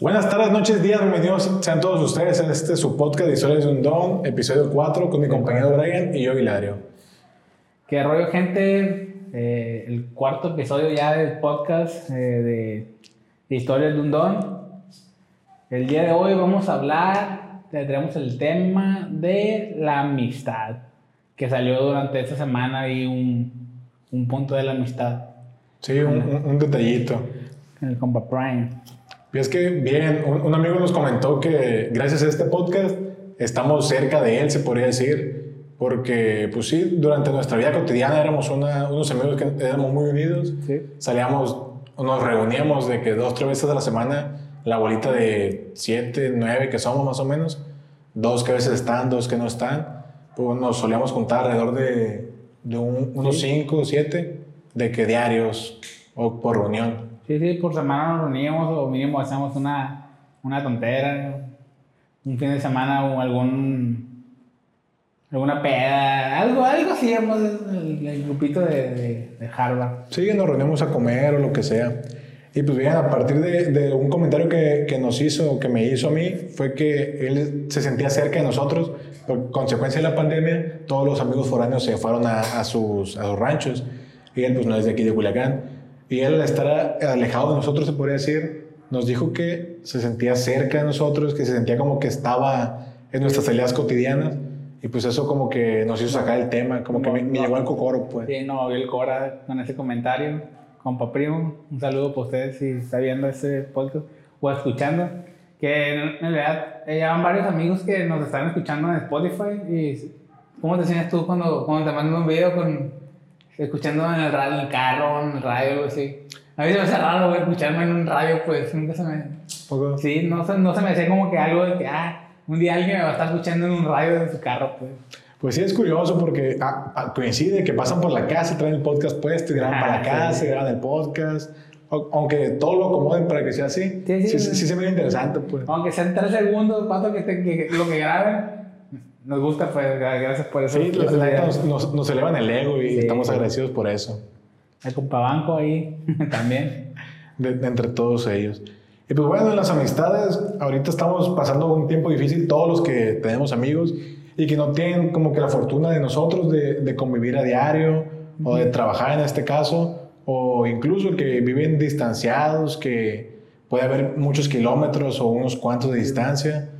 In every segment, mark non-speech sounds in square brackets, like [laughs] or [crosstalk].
Buenas tardes, noches, días, bienvenidos sean todos ustedes en este su podcast de Historias de un Don, episodio 4, con mi compañero Brian y yo, Hilario. ¿Qué rollo, gente? Eh, el cuarto episodio ya del podcast eh, de, Historias de un Don. El día de hoy vamos a hablar, tendremos el tema de la amistad, que salió durante esta semana y un, un punto de la amistad. Sí, un, un- un detallito. El compa Prime. Y es que, bien, un, un amigo nos comentó que gracias a este podcast estamos cerca de él, se podría decir, porque, pues sí, durante nuestra vida cotidiana éramos una- unos amigos que éramos muy unidos. Sí. Salíamos, o nos reuníamos de que dos, tres veces a la semana, la bolita de siete, nueve que somos más o menos, dos que a veces están, dos que no están, pues nos solíamos juntar alrededor de, de un- unos cinco, siete, de que diarios o por reunión. Sí, sí, por semana nos reuníamos o mínimo hacíamos una, una tontera, un fin de semana o algún, alguna peda, algo, algo hacíamos el, el grupito de, de, de Harvard. Sí, nos reunimos a comer o lo que sea. Y pues bien, a partir de, de un comentario que, que nos hizo, que me hizo a mí, fue que él se sentía cerca de nosotros. Por consecuencia de la pandemia, todos los amigos foráneos se fueron a, a sus, a sus ranchos. Y él pues no es de aquí de Culiacán. Y él estar alejado de nosotros, se podría decir, nos dijo que se sentía cerca de nosotros, que se sentía como que estaba en nuestras salidas cotidianas. Y pues eso como que nos hizo sacar el tema, como que me, me llegó al cocoro, pues. Sí, no, el Cora con ese comentario, compa primo, un saludo para ustedes si está viendo este podcast o escuchando. Que en realidad eh, ya van varios amigos que nos están escuchando en Spotify. y ¿Cómo te sientes tú cuando, cuando te mandan un video con, escuchando en el radio, en el carro, en el radio, algo así? A mí se me hace raro, escucharme en un radio, pues nunca se me... Poco- Sí, no, se- no se me hacía como que algo de que, ah, un día alguien me va a estar escuchando en un radio de su carro, pues. Pues sí, es curioso porque ah, ah, coincide que pasan por la casa traen el podcast puesto graban Ah, para la casa graban el podcast. O- aunque todo lo acomoden para que sea así. Sí, sí, sí, sí. sí se ve interesante, pues. Aunque sean tres segundos, cuatro que, te- que- lo que graben, nos gusta, pues, gracias por eso. Sí, neta idea. nos, nos, elevan el ego y Sí. estamos agradecidos por eso, El compa Banco ahí [laughs] también. de, de entre todos ellos. Y pues bueno, en las amistades, ahorita estamos pasando un tiempo difícil, todos los que tenemos amigos y que no tienen como que la fortuna de nosotros de, de convivir a diario o de trabajar en este caso, o incluso que viven distanciados, que puede haber muchos kilómetros o unos cuantos de distancia.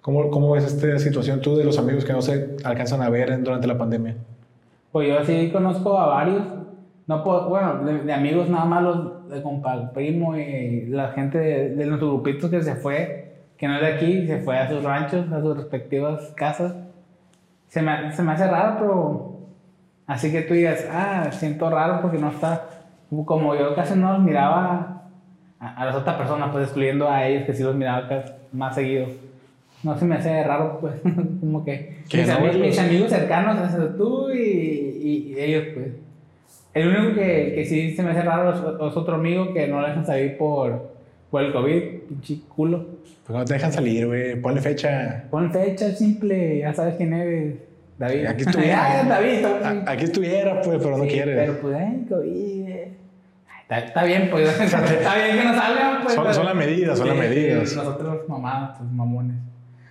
¿Cómo, cómo ves esta situación tú de los amigos que no se alcanzan a ver durante la pandemia? Pues yo sí conozco a varios. No puedo, bueno, de, de amigos nada más los de compa primo y la gente de, de nuestro grupito que se fue, que no es de aquí, se fue a sus ranchos, a sus respectivas casas. Se me, se me hace raro, pero así que tú digas, ah, siento raro porque no está. Como yo casi no los miraba a, a las otras personas, pues excluyendo a ellos que sí los miraba más seguido. No se me hace raro, pues, [laughs] como que mis, no, ami- pues. mis amigos cercanos, o sea, tú y, y- y ellos, pues. El único que, que sí se me hace raro es, es otro amigo que no le dejan salir por, por el COVID, pinche culo. Pues no te dejan salir, güey. Ponle fecha. Pon fecha simple, ya sabes quién eres. David. Aquí estuviera. [laughs] Ah, David. A-. Aquí estuviera, pues, pero no Sí, quiere. Pero pues, ay, COVID. eh. Está, está bien, pues. [laughs] está bien que no salgan, pues. Son- son las medidas, son las medidas. Nosotros, mamadas, pues, mamones.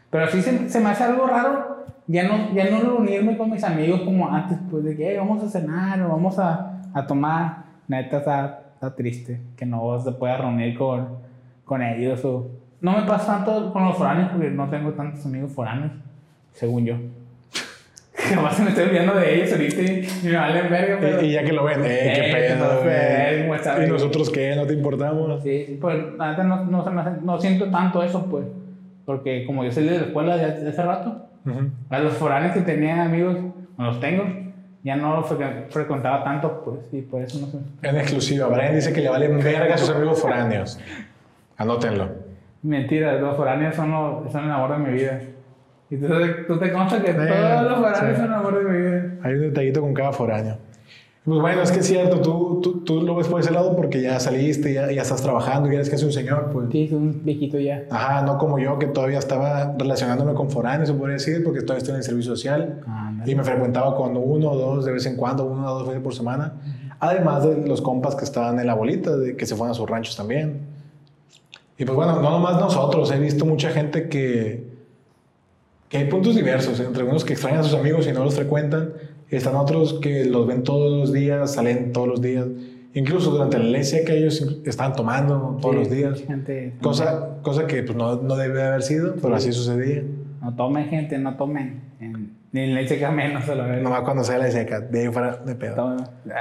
Pero sí se, se me hace algo raro ya no, ya no reunirme con mis amigos como antes, pues de que "Hey, vamos a cenar o vamos a, a tomar. Neta, está, está triste que no se pueda reunir con, con ellos. O... No me pasa tanto con los foráneos porque no tengo tantos amigos foráneos, según yo. [laughs] Jamás me estoy olvidando de ellos ahorita y me valen verga, pero... Y, y ya que lo ven, eh, Eh, qué pedo, güey. ¿cómo está, Y nosotros qué, no te importamos. Sí, pues la neta no, no, no siento tanto eso, pues. Porque como yo salí de la escuela ya hace rato, Ujú. a los foráneos que tenía amigos, o los tengo, ya no los fre- frecuentaba tanto, pues, y por eso no sé. En exclusiva, Brian dice que le valen verga a sus amigos foráneos. Anótenlo. Mentira, los foráneos son, los, son el amor de mi vida. Y tú, tú te consta que Sí, todos los foráneos sí. son el amor de mi vida. Hay un detallito con cada foráneo. Pues bueno, es que es cierto, tú, tú, tú lo ves por ese lado porque ya saliste, ya, ya estás trabajando, ya eres casi un señor, pues. Sí, un viejito ya. Ajá, no como yo que todavía estaba relacionándome con foráneos, se podría decir, porque todavía estoy en el servicio social. Ándale. Y me frecuentaba con uno o dos de vez en cuando, uno o dos veces por semana. Además de los compas que estaban en la bolita, de, que se fueron a sus ranchos también. Y pues bueno, no nomás nosotros, he visto mucha gente que, que hay puntos diversos, entre unos que extrañan a sus amigos y no los frecuentan, están otros que los ven todos los días, salen todos los días. Incluso durante la iglesia que ellos están tomando todos Sí, los días. Gente, Cosa, cosa que pues, no, no debe haber sido, pero así sucedía. no tomen, gente, no tomen. En, ni en leche que menos. Nomás cuando sea la seca, de ahí fuera de pedo. Tomen.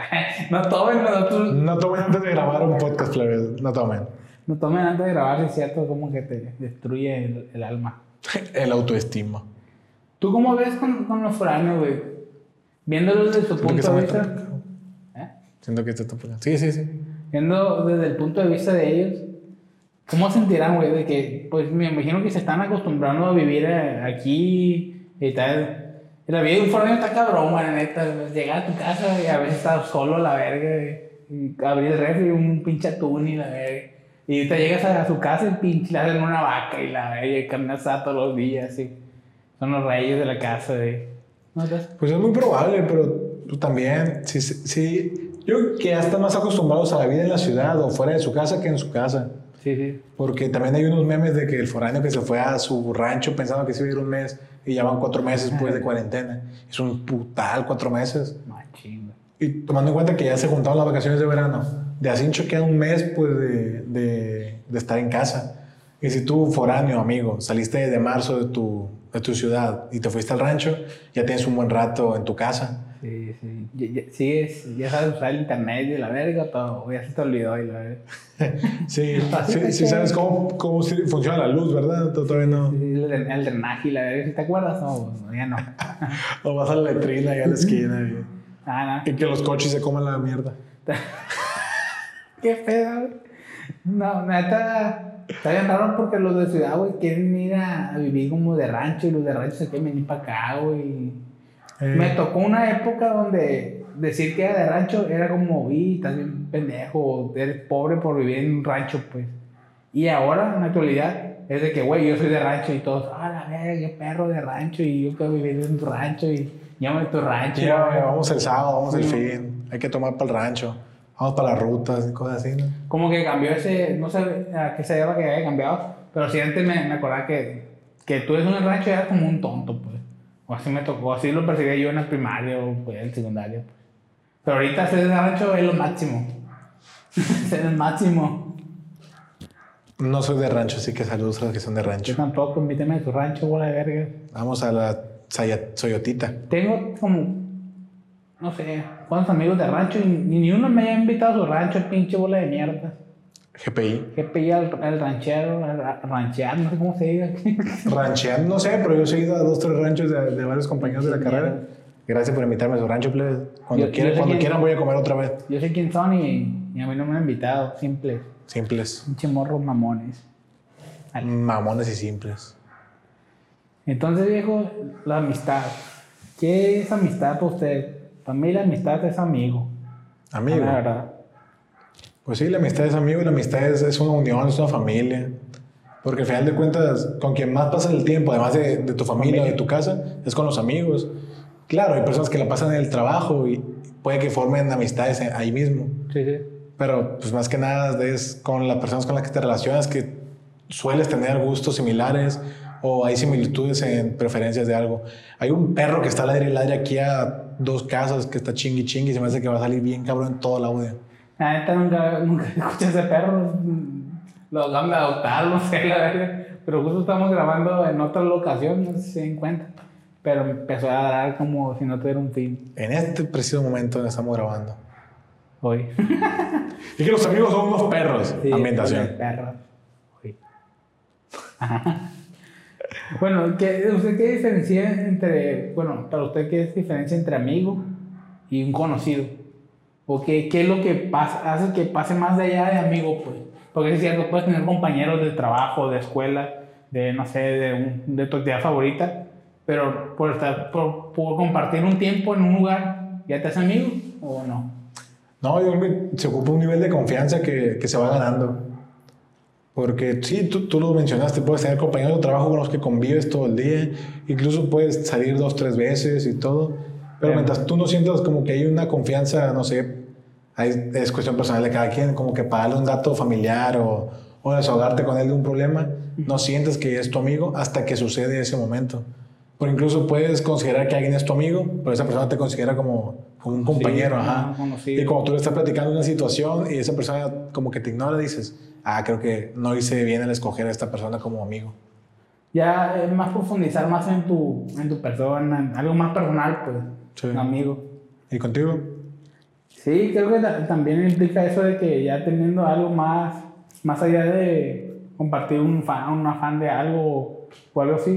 [laughs] no tomen, nosotros. No tomen antes de grabar un podcast, plebes. No tomen. No tomen antes de grabar, es cierto, como que te destruye el, el alma. [laughs] El autoestima. ¿Tú cómo ves con, con los foráneos, güey? Viéndolos desde que punto de vista. ¿eh? Siento que está poniendo. Sí, sí, sí. Viendo desde el punto de vista de ellos, ¿cómo sentirán, güey? De que, pues me imagino que se están acostumbrando a vivir eh, aquí y tal. La vida de un foráneo está cabrón, güey, neta. Llegar a tu casa y a veces estar solo, la verga. Y abrir el refri, un pinche atún y la verga. Y te llegas a su casa y pinche le hacen una vaca y la verga. Y caminas a todos los días, y Son los reyes de la casa, güey. ¿No te- Pues es muy probable, pero tú también. Sí, sí. Yo creo que ya están más acostumbrados a la vida en la ciudad o fuera de su casa que en su casa. Sí, sí. Porque también hay unos memes de que el foráneo que se fue a su rancho pensando que se iba a ir un mes y ya van cuatro meses después de [laughs] cuarentena. Es un putal cuatro meses. Machín. Y tomando en cuenta que ya se juntaron las vacaciones de verano, de así queda un mes pues de, de, de estar en casa. Y si tú, foráneo, amigo, saliste de marzo de tu, de tu ciudad y te fuiste al rancho, ya tienes un buen rato en tu casa. Sí, sí. Ya, ya, sigues- ya sabes usar el internet y la verga, todo. Ya se te olvidó y la verga. [laughs] Sí, [laughs] sí, sí sabes cómo, cómo funciona la luz, ¿verdad? Todavía no. Sí, El, el drenaje y la verga, ¿sí te acuerdas? No, ya no. [laughs] O vas a la letrina y a la esquina y, Ah, no. y que los coches se coman la mierda. Qué pedo. No, neta, está bien raro porque los de ciudad, güey, quieren ir a, vivir como de rancho y los de rancho se quieren venir para acá, güey. Eh, Me tocó una época donde decir que era de rancho era como, y estás bien pendejo, eres pobre por vivir en un rancho, pues. Y ahora, en la actualidad, es de que, güey, yo soy de rancho y todos, ah, la verga, qué perro de rancho y yo quiero vivir en tu rancho y llámame tu rancho. ya, vamos el sábado, vamos el Sí. fin. Hay que tomar para el rancho. Vamos para las rutas y cosas así, ¿no? Como que cambió ese, no sé a qué se deba que haya cambiado, pero sí antes me, me acordaba que, que tú eres un rancho y eras como un tonto, pues. O así me tocó, así lo percibía yo en el primario, pues, en el secundario, pues. Pero ahorita ser de rancho es lo máximo. [laughs] ser el máximo. No soy de rancho, así que saludos a los que son de Yo rancho. tampoco, invítame a tu rancho, bola de verga. Vamos a la Soyotita. Tengo como, no sé, cuántos amigos de rancho y, ni uno me ha invitado a su rancho, pinche bola de mierda. GPI. Pilla el, el ranchero, el ra- ranchear, no sé cómo se diga. [laughs] Rancheando, no sé, pero yo he ido a dos, tres ranchos de, de varios compañeros de la carrera. Gracias por invitarme a su rancho, plebes. Cuando, Yo- quieran, sé cuando quién- quieran voy a comer otra vez. Yo sé quién son y, y a mí no me han invitado, simples. Simples. Pinche morros mamones. Mamones y simples. Entonces, viejo, la amistad. ¿Qué es amistad para usted? Para mí la amistad es amigo. Amigo. La verdad. Pues sí, la amistad es amigo y la amistad es, es una unión, es una familia. Porque al final de cuentas, con quien más pasas el tiempo, además de, de tu familia o de tu casa, es con los amigos. Claro, hay personas que la pasan en el trabajo y puede que formen amistades ahí mismo. Sí, sí. Pero pues más que nada es con las personas con las que te relacionas que sueles tener gustos similares o hay similitudes en preferencias de algo. Hay un perro que está al aire y ladre aquí a dos casas que está chingui chingui y se me hace que va a salir bien cabrón en todo el audio. La neta nunca, nunca [laughs] escuché ese perro. Lo van a adoptar, [laughs] no sé, la verdad. Pero justo estamos grabando en otra locación, no sé si se den cuenta. Pero me empezó a dar como si no tuviera un fin En este preciso momento donde estamos grabando. hoy. [laughs] Y que los amigos son unos perros. Sí, Ambientación. con el perro. Uy. Ajá. Bueno, ¿qué, ¿usted qué diferencia entre, bueno, para usted qué es diferencia entre amigo y un conocido? ¿O qué, qué es lo que pasa, hace que pase más de allá de amigo, pues? Porque es cierto, puedes tener compañeros de trabajo, de escuela, de, no sé, de, un- de tu actividad favorita, pero por, estar, por, por compartir un tiempo en un lugar, ¿ya te haces amigo o no? No, yo creo que se ocupa un nivel de confianza que, que se va ganando. Porque sí, tú, tú lo mencionaste, puedes tener compañeros de trabajo con los que convives todo el día, incluso puedes salir dos, tres veces y todo, pero Bien. mientras tú no sientas como que hay una confianza, no sé, hay- es cuestión personal de cada quien, como que para darle un dato familiar o, o desahogarte con él de un problema, no sientes que es tu amigo hasta que sucede ese momento. Porque incluso puedes considerar que alguien es tu amigo, pero esa persona te considera como, como un compañero, ajá. conocido. Y como tú le estás platicando una situación y esa persona como que te ignora, dices, ah, creo que no hice bien el escoger a esta persona como amigo. Ya es más profundizar más en tu, en tu persona, en algo más personal, pues, Sí. un amigo. ¿Y contigo? Sí, creo que ta- también implica eso de que ya teniendo algo más, más allá de compartir un, fan, un afán de algo o algo así,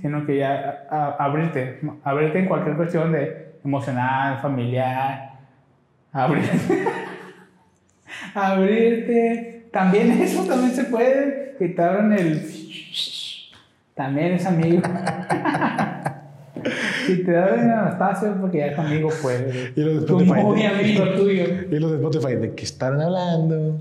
sino que ya a- a- abrirte, abrirte en cualquier cuestión de emocional, familiar, [laughs] abrirte, abrirte, también [laughs] eso también se puede, que te abran el, también es amigo. [laughs] Si te abren el espacio porque ya es amigo, pues. Y los de Spotify. muy amigo tuyo. Y los de Spotify, ¿de qué están hablando?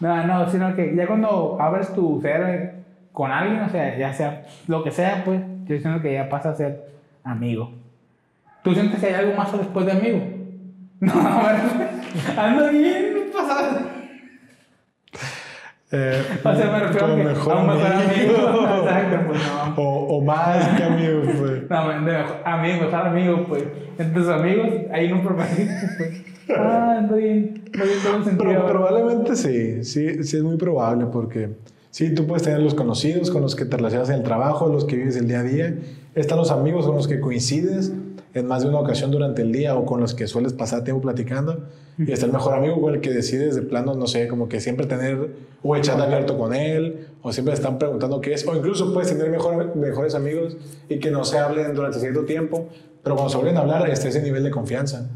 No, no, sino que ya cuando abres tu ser con alguien, o sea, ya sea lo que sea, pues, yo siento que ya pasa a ser amigo. ¿Tú sientes que hay algo más después de amigo? [laughs] No, ando bien pasado. Eh, [laughs] O sea, me refiero a un mejor amigo. [laughs] Exacto, pues no. O, o más que amigos, pues. No, de mejor, amigo, mejor amigo, pues. Entre tus amigos, hay un propósito, pues. Ah, ando bien, ando bien todo sentido. Pero probablemente sí, sí, sí es muy probable porque sí, tú puedes tener los conocidos con los que te relacionas en el trabajo, los que vives el día a día, están los amigos con los que coincides en más de una ocasión durante el día o con los que sueles pasar tiempo platicando y está el mejor amigo con el que decides de plano, no sé, como que siempre tener o el chat abierto con él o siempre están preguntando qué es o incluso puedes tener mejor, mejores amigos y que no se hablen durante cierto tiempo, pero cuando se vuelven a hablar está ese nivel de confianza.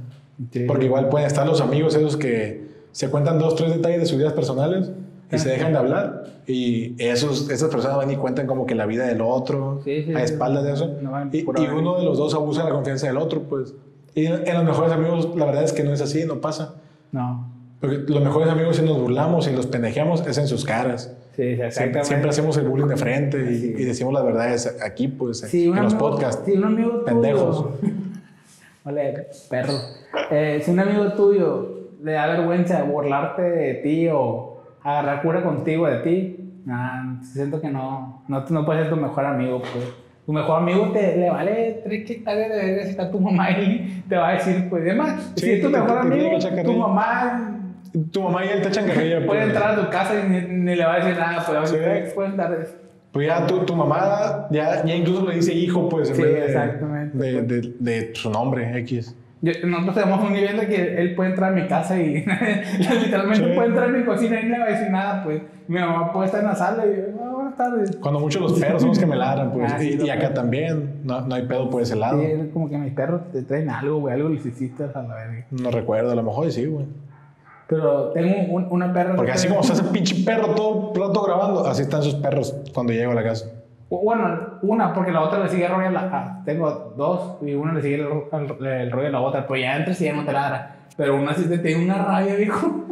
Porque igual pueden estar los amigos esos que se cuentan dos, tres detalles de sus vidas personales y se dejan de hablar. Y esos, esas personas van y cuentan como que la vida del otro Sí, sí, a espaldas de eso. No y, y uno de los dos abusa de la confianza del otro, pues. Y en, los mejores amigos, la verdad es que no es así, no pasa. No. Porque los mejores amigos, si nos burlamos y los pendejeamos, es en sus caras. Sí, Siempre, siempre hacemos el bullying de frente y, Sí. y decimos las verdades aquí, pues, Sí, en los amigo- podcasts. Si un amigo tuyo. Pendejos. [laughs] Ole, perro. Eh, si un amigo tuyo le da vergüenza burlarte de ti o agarrar cura contigo de ti, nah, siento que no, no, no puedes ser tu mejor amigo. Pues. Tu mejor amigo te, le vale tres hectáreas de verga si está tu mamá ahí, te va a decir, pues, además, Sí, si es tu te- mejor te amigo, tu mamá Tu mamá y él te echan carrilla. [laughs] puede pues. entrar a tu casa y ni, ni le va a decir nada, pues, Sí. puede estar... Pues ya tu, tu mamá ya, ya incluso le dice hijo, pues, en Sí, vez de, exactamente. de, de- de su nombre, X. Yo- nosotros tenemos un nivel de que él puede entrar a mi casa y [laughs] literalmente Sí. puede entrar a mi cocina y no le va a decir nada, pues. Mi mamá puede estar en la sala y yo, "Ah, buenas tardes. Cuando mucho los perros son los que me ladran, pues. [laughs] Ah, sí, y, y acá también, no, no hay pedo por ese lado. Sí, como que mis perros te traen algo, güey, algo les hiciste a la verga. No recuerdo, a lo mejor sí, güey. Pero tengo un- una perra. Porque que- así como está ese pinche perro todo el rato grabando, así están sus perros cuando llego a la casa. Bueno, una, porque la otra le sigue el rollo a la. ah, tengo dos y una le sigue el, el- el rollo a la otra, pero ya entre sí ya no te ladra. Pero una sí te tiene una rabia, viejo.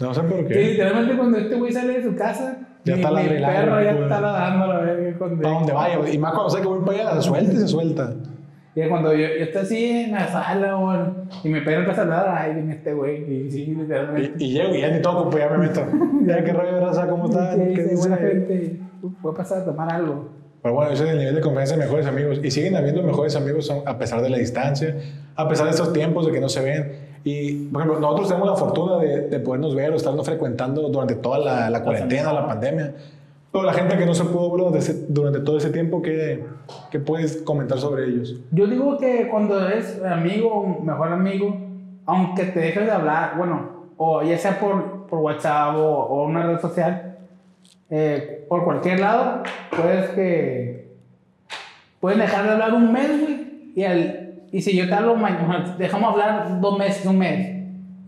No sé por Que qué. literalmente cuando este güey sale de su casa, Ya mi, está y ladre, perro ya está ladrando a la verga. Para donde vaya. Y más cuando sé que voy para allá, se suelta y se suelta. Y cuando yo, yo estoy así en la sala, güey, y mi perro empieza a hablar, ay, viene este güey, y sí, Y, literalmente. y llego y ya ni toco, pues ya me meto. [laughs] Ya, qué rollo, raza, ¿cómo están? Sí, ¿Qué dice? buena gente, puede pasar a tomar algo. Pero bueno, ese es el nivel de confianza de mejores amigos. Y siguen habiendo mejores amigos a pesar de la distancia, a pesar de estos tiempos de que no se ven. Y, por ejemplo, nosotros tenemos la fortuna de, de podernos ver o estarnos frecuentando durante toda la, la cuarentena, la pandemia. Pero la gente que no se pudo ver durante, ese- durante todo ese tiempo, ¿qué, ¿qué puedes comentar sobre ellos? Yo digo que cuando eres amigo, mejor amigo, aunque te dejes de hablar, bueno, o ya sea por, por WhatsApp o, o una red social, eh, por cualquier lado, puedes que. Pueden dejar de hablar un mes, güey. Y, al- y si yo te hablo mañana, dejamos hablar dos meses, un mes.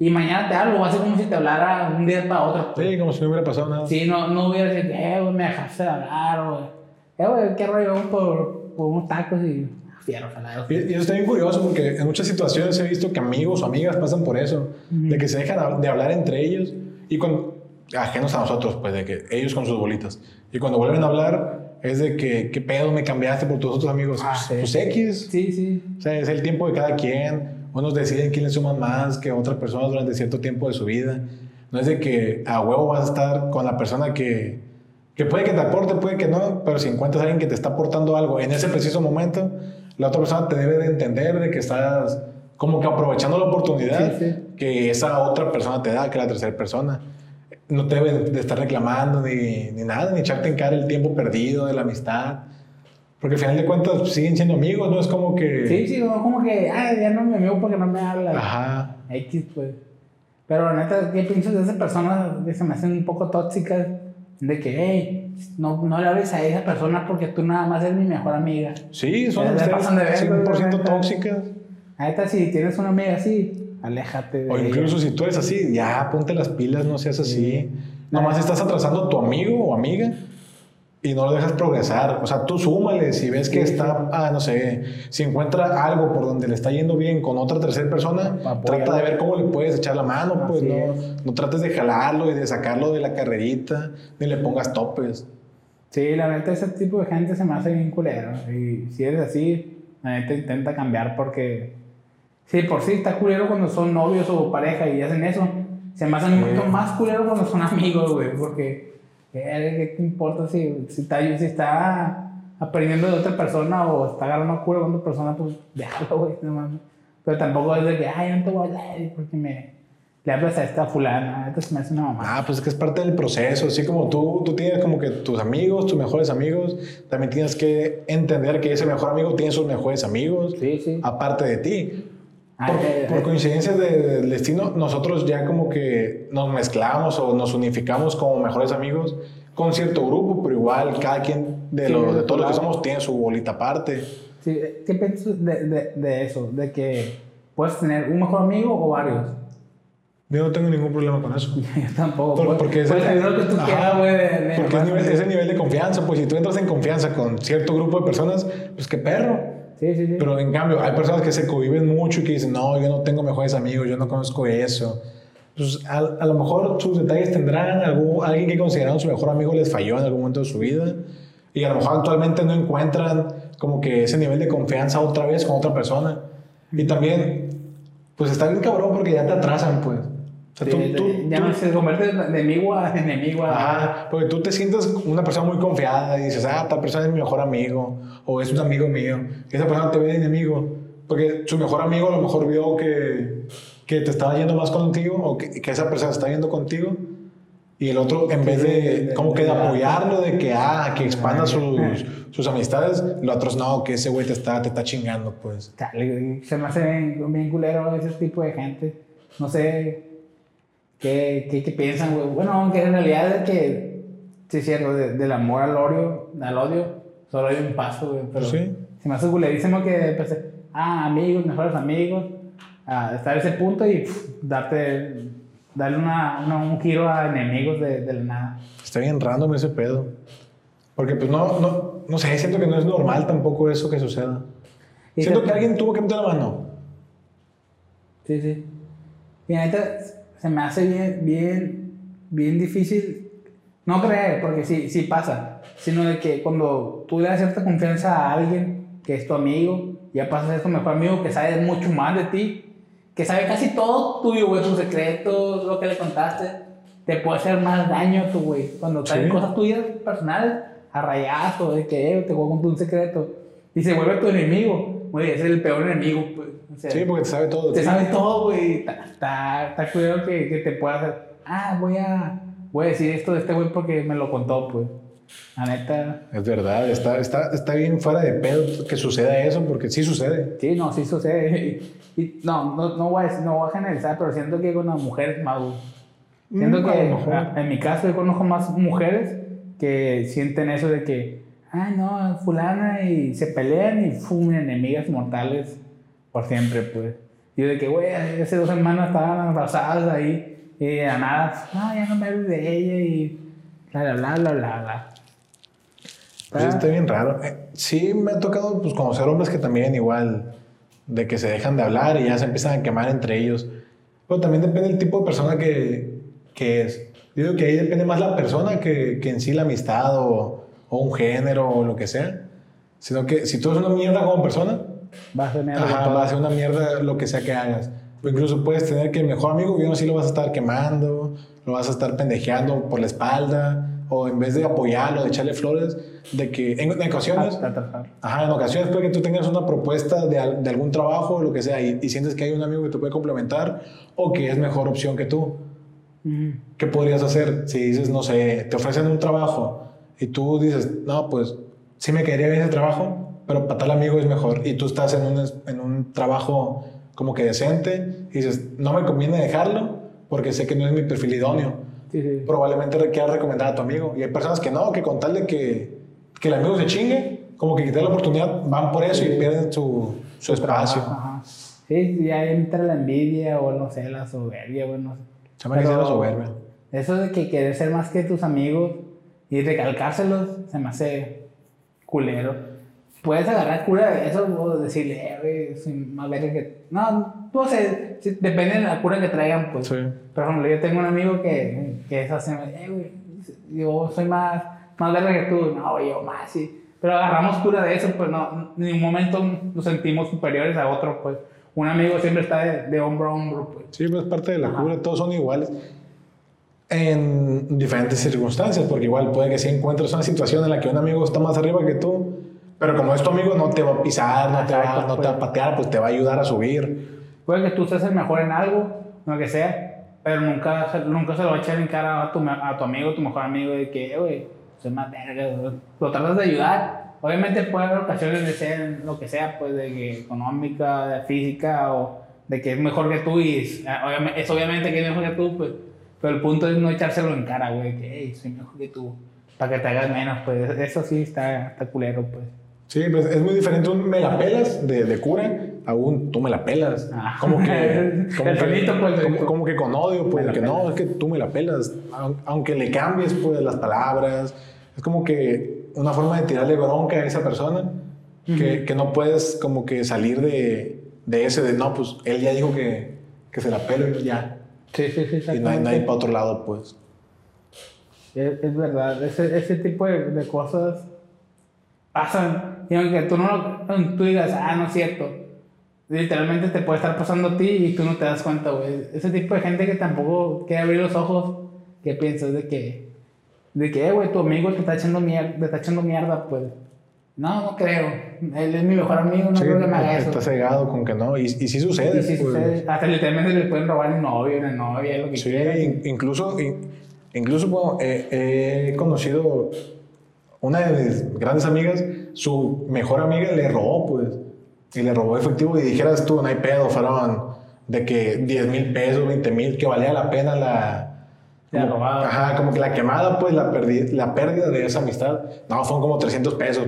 Y mañana te hablo, va a ser como si te hablara un día para otro. Sí, como si no hubiera pasado nada. Sí, no, no hubiera dicho, eh, güey, me dejaste de hablar, güey. Eh, güey, qué rollo, por, por unos tacos y fieros a la Y, y eso está bien curioso porque en muchas situaciones he visto que amigos o amigas pasan por eso, de que se dejan de hablar entre ellos y con ajenos a nosotros, pues de que ellos con sus bolitas. Y cuando vuelven a hablar es de que, ¿qué pedo me cambiaste por tus otros amigos? Ah, sí. Pues X. Sí, sí. O sea, es el tiempo de cada quien. Unos deciden quién le suman más que otras personas durante cierto tiempo de su vida. No es de que a huevo vas a estar con la persona que, Que puede que te aporte, puede que no, pero si encuentras a alguien que te está aportando algo en ese preciso momento, la otra persona te debe de entender de que estás como que aprovechando la oportunidad Sí, sí. que esa otra persona te da, que la tercera persona. No te debe de estar reclamando ni, ni nada, ni echarte en cara el tiempo perdido de la amistad. Porque al final de cuentas pues, siguen siendo amigos, ¿no? Es como que... Sí, sí, no, como que, ay, ya no me amigo porque no me habla. Ajá. X, pues. Pero neta, ¿qué piensas de esas personas que se me hacen un poco tóxicas? De que, hey, no, no le hables a esa persona porque tú nada más eres mi mejor amiga. Sí, son verga, 100% neta. tóxicas. Neta, si tienes una amiga así, aléjate de O ella. incluso si tú eres así, ya ponte las pilas, no seas así. Nomás Ah. estás atrasando a tu amigo o amiga y no lo dejas progresar. O sea, tú súmale, si ves que Sí, está, ah, no sé, si encuentra algo por donde le está yendo bien con otra tercera persona, Apóyalo. trata de ver cómo le puedes echar la mano, pues Así no, es. no trates de jalarlo y de sacarlo de la carrerita, ni le pongas topes. Sí, la neta, ese tipo de gente se me hace bien culero. Y si eres así, la neta intenta cambiar porque. Sí, por sí está culero cuando son novios o pareja y hacen eso. Se me hacen mucho más culero cuando son amigos, güey. Porque. eh, ¿Qué te importa si, si, está, si está aprendiendo de otra persona o está agarrando culo con otra persona? Pues déjalo, güey. No mames. Pero tampoco es de que, ay, no te voy a hablar porque me. Le hablas a esta fulana. Se me hace una mamá. Ah, pues es que es parte del proceso. Así como tú, tú tienes como que tus amigos, tus mejores amigos, también tienes que entender que ese mejor amigo tiene sus mejores amigos, Sí, sí. aparte de ti. Ah, Por, eh, por eh, coincidencias de- del destino, nosotros ya como que nos mezclamos o nos unificamos como mejores amigos con cierto grupo, pero igual cada quien de, los- de de todos los que somos tiene su bolita aparte. Sí, ¿Qué piensas de, de, de eso? De que puedes tener un mejor amigo o varios. Yo no tengo ningún problema con eso. [laughs] Yo tampoco. Por- porque es puedes el- que tú Ajá. de- de- Porque es, de- nivel- es el nivel de confianza, pues si tú entras en confianza con cierto grupo de personas, pues qué perro. Sí, sí, sí. Pero en cambio, hay personas que se cohiben mucho y que dicen, no, yo no tengo mejores amigos, yo no conozco eso. Pues a, a lo mejor sus detalles tendrán, algún, alguien que consideraron su mejor amigo les falló en algún momento de su vida. Y a lo mejor actualmente no encuentran como que ese nivel de confianza otra vez con otra persona. Y también, pues está bien cabrón porque ya te atrasan, pues. O sea, tú- tú- ya tú- no se convierte de enemigo a enemigo a... Ajá, porque tú te sientes una persona muy confiada y dices, ah, tal persona es mi mejor amigo o es un amigo mío. Y esa persona te ve de enemigo. Porque su mejor amigo a lo mejor vio que, que te estaba yendo más contigo o que, que esa persona está yendo contigo. Y el otro, en vez de, de- como que de apoyarlo, de que, ah, que expanda Ah, sus, sus amistades, los otros no, que ese güey te está, te está chingando, pues. Se me hace bien, bien culero ese tipo de gente. No sé qué, qué, qué piensan, güey. Bueno, aunque en realidad es que, sí, cierto, de- del amor al odio, al odio, solo hay un paso, güey. Pero Sí. se me hace culerísimo que, pues, ah, amigos, mejores amigos, a estar a ese punto y pff, darte, darle una, una- un giro a enemigos de, de la nada. Está bien random ese pedo. Porque, pues, no, no, no sé, siento que no es normal tampoco eso que suceda. Siento que alguien tuvo que meter la mano. Sí, sí. Y la neta, se me hace bien, bien, bien difícil no creer, porque sí, sí pasa, sino de que cuando tú le das cierta confianza a alguien que es tu amigo, ya pasas a ser tu mejor amigo que sabe mucho más de ti, que sabe casi todo tuyo, güey, tus secretos, lo que le contaste, te puede hacer más daño tú, güey. Cuando saben Sí. cosas tuyas personales, a rayazo, de que eh, te voy a contar un secreto, y se vuelve tu enemigo, güey, es el peor enemigo, pues. O sea, Sí, porque te sabe todo. te sabe todo, güey. Está, culero que, que te pueda hacer. Ah, voy a, voy a decir esto de este güey porque me lo contó, pues. La neta. Es verdad, está, está, está bien fuera de pedo que suceda eso, porque sí sucede. Sí, no, sí sucede. Y, y no, no, no, voy a, no voy a generalizar, pero siento que con las mujeres más. Siento Mm, que en mi caso yo conozco más mujeres que sienten eso de que, ay, no, fulana, y se pelean y fumen enemigas mortales por siempre, pues. Y yo de que, güey, hace dos semanas estaban abrazadas ahí y de nada, no, ya no me hables de ella y bla, bla, bla, bla, bla. Pues está bien raro. Eh, Sí, me ha tocado pues, conocer hombres que también igual, de que se dejan de hablar y ya se empiezan a quemar entre ellos. Pero también depende del tipo de persona que, que es. Yo digo que ahí depende más la persona que, que en sí la amistad o, o un género o lo que sea. Sino que si tú eres una mierda como persona, Va a ser mierda Ajá, con va a ser una mierda lo que sea que hagas. O incluso puedes tener que el mejor amigo, y aún así lo vas a estar quemando, lo vas a estar pendejeando por la espalda, o en vez de apoyarlo, de echarle flores, de que en, en ocasiones, ajá, en ocasiones puede que tú tengas una propuesta de, de algún trabajo o lo que sea y, y sientes que hay un amigo que te puede complementar o que es mejor opción que tú. ¿Qué podrías hacer si dices, no sé, te ofrecen un trabajo y tú dices, no, pues sí me quedaría bien ese trabajo, pero para tal amigo es mejor y tú estás en un, en un trabajo como que decente y dices, no me conviene dejarlo porque sé que no es mi perfil idóneo. Sí, sí. Probablemente le quieras recomendar a tu amigo. Y hay personas que no, que con tal de que, que el amigo se chingue, como que quitar la oportunidad, van por eso y pierden su, su espacio. Ajá. Sí, ya entra la envidia o no sé, la soberbia, güey, no sé. Se me la soberbia. Eso de que querer ser más que tus amigos y recalcárselos se me hace culero. Puedes agarrar cura de eso o decirle, eh, güey, soy más verga que. No, no sé, depende de la cura que traigan, pues. Sí. Por ejemplo, yo tengo un amigo que, que es así, eh, güey, yo soy más, más verga que tú. No, yo más, sí. Pero agarramos cura de eso, pues no, en ningún momento nos sentimos superiores a otro, pues. Un amigo siempre está de, de hombro a hombro, pues. Sí, pues es parte de la Ajá. cura, todos son iguales en diferentes circunstancias, porque igual puede que si encuentres una situación en la que un amigo está más arriba que tú, pero como es tu amigo no te va a pisar, no, te va, no te va a pues. patear, pues te va a ayudar a subir. Puede que tú seas el mejor en algo, lo que sea, pero nunca, nunca se lo va a echar en cara a tu, a tu amigo, tu mejor amigo, de que, "Eh, güey, soy más verga. güey". Lo tratas de ayudar. Obviamente puede haber ocasiones de ser lo que sea, pues de que económica, de física, o de que es mejor que tú, y es, es obviamente que es mejor que tú, pues. Pero el punto es no echárselo en cara, güey, que, hey, soy mejor que tú, para que te hagas menos, pues. Eso sí está, está culero, pues. Sí, pues es muy diferente un me la pelas de, de cura a un tú me la pelas. Ah. Como que, [laughs] como, El que, pues, como, como que con odio, pues, que no, pelas. es que tú me la pelas. Aun- Aunque le cambies, pues, las palabras. Es como que una forma de tirarle bronca a esa persona que, que no puedes como que salir de, de ese de no, pues, él ya dijo que, que se la pelo y ya. Sí, sí, sí. Y no hay, no hay exactamente. para otro lado, pues. Es, es verdad, ese, ese tipo de, de cosas pasan. Y aunque tú no lo- tú digas, ah, no es cierto, literalmente te puede estar pasando a ti y tú no te das cuenta, güey. Ese tipo de gente que tampoco quiere abrir los ojos, que piensas de que, de que, eh, güey, tu amigo te está echando mierda, te está echando mierda, pues. No, no creo. Él es mi mejor amigo, no Sí, creo que me haga eso. está cegado con que no. Y, y sí sucede. Y sí pues. sucede. Hasta literalmente le pueden robar un novio, una novia, lo que Sí, quieran. incluso, in- incluso bueno, eh, he conocido una de mis grandes amigas, su mejor amiga le robó, pues, y le robó efectivo y dijeras tú, no hay pedo, fueron de que 10 mil pesos, 20 mil, que valía la pena la... La como- robada. Ajá, como que la quemada, pues, la, perdi- la pérdida de esa amistad. No, fueron como 300 pesos.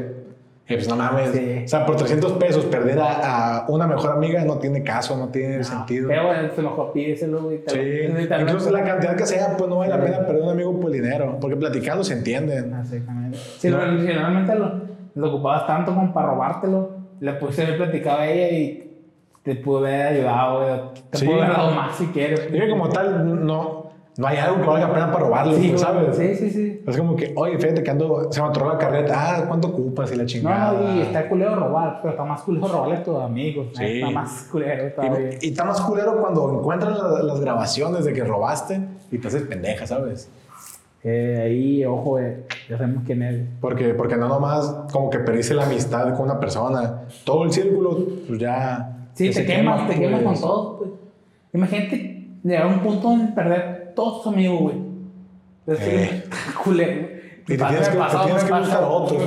Y pues no mames. Sí. O sea, por 300 pesos perder a, a una mejor amiga no tiene caso, no tiene sentido. Pero bueno, se mejor pídeselo, güey. Sí, lo- literalmente- incluso la cantidad que sea, pues no vale la pena perder un amigo por el dinero, porque platicando se entienden. Exactamente. Si, lo- si realmente lo, lo ocupabas tanto como para robártelo, le puse haber platicado a ella y te pudo haber ayudado, güey. Te Sí. pudo haber dado más si quieres. Y que como tal, no, no hay algo que valga la pena para robarlo, Sí, pues. ¿sabes? Sí, sí, sí. Es como que, oye, fíjate que ando, se me atoró la carreta, ah, ¿cuánto ocupas? Y la chingada. No, y está culero robar, pero está más culero robarle a tus amigos. Sí. Está más culero. Y, y está más culero cuando encuentran la- las grabaciones de que robaste y te haces pendeja, ¿sabes? Eh, ahí, ojo, eh, ya sabemos quién es. Porque, porque no nomás como que perdiste la amistad con una persona, todo el círculo, pues ya... Sí, te quemas, quema, te quemas pues. con todos, pues. Imagínate llegar a un punto en perder todos tus amigos, güey. Es Eh. [laughs] culero. Y te tienes que- te tienes buscar otros.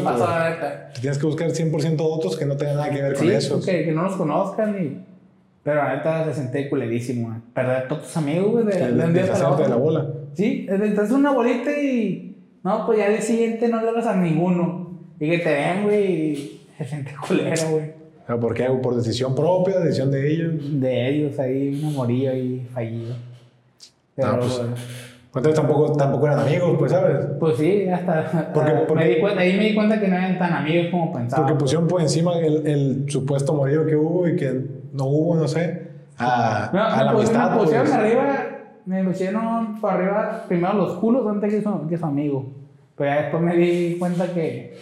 Te tienes que buscar 100% otros que no tengan nada que ver con eso. que, que no los conozcan y... Pero la neta se senté culerísimo, güey. Perder todos tus amigos, güey, de, de un día para Deshacerte de la bola. Sí, estás una bolita y... No, pues ya al siguiente no le hablas a ninguno. Y que te ven, güey, y se siente culero, güey. Pero ¿Por qué? ¿Por decisión propia? ¿Decisión de ellos? De ellos ahí, un amorío ahí fallido. Pero, Ah, pues. Entonces tampoco, tampoco eran amigos, pues, ¿sabes? Pues sí, hasta. Porque- ah, porque- me di cuenta, ahí me di cuenta que no eran tan amigos como pensaba. Porque pusieron por encima el, el supuesto morío que hubo y que no hubo, no sé, a, No, a me, la amistad. me pusieron pues. arriba, me pusieron por arriba primero los culos antes que su, que su amigo. Pero ya después me di cuenta que,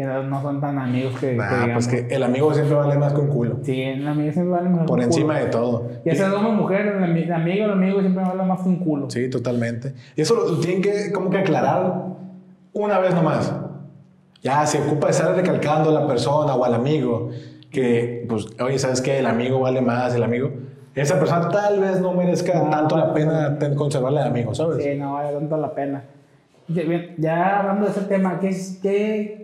que no, no son tan amigos que. Nah, que digamos. pues que el amigo siempre vale más que un culo. Sí, el amigo siempre vale mejor Por que un encima culo. de todo. Ya sea como mujer, el, ami- el amigo, el amigo siempre vale más que un culo. Sí, totalmente. Y eso lo tienen que como que aclarar una vez nomás. Ya se ocupa de estar recalcando a la persona o al amigo que, pues, oye, ¿sabes qué? El amigo vale más, el amigo. Esa persona tal vez no merezca tanto la pena conservarle de amigo, ¿sabes? Sí, no vale tanto la pena. Ya, ya hablando de ese tema, ¿qué, qué,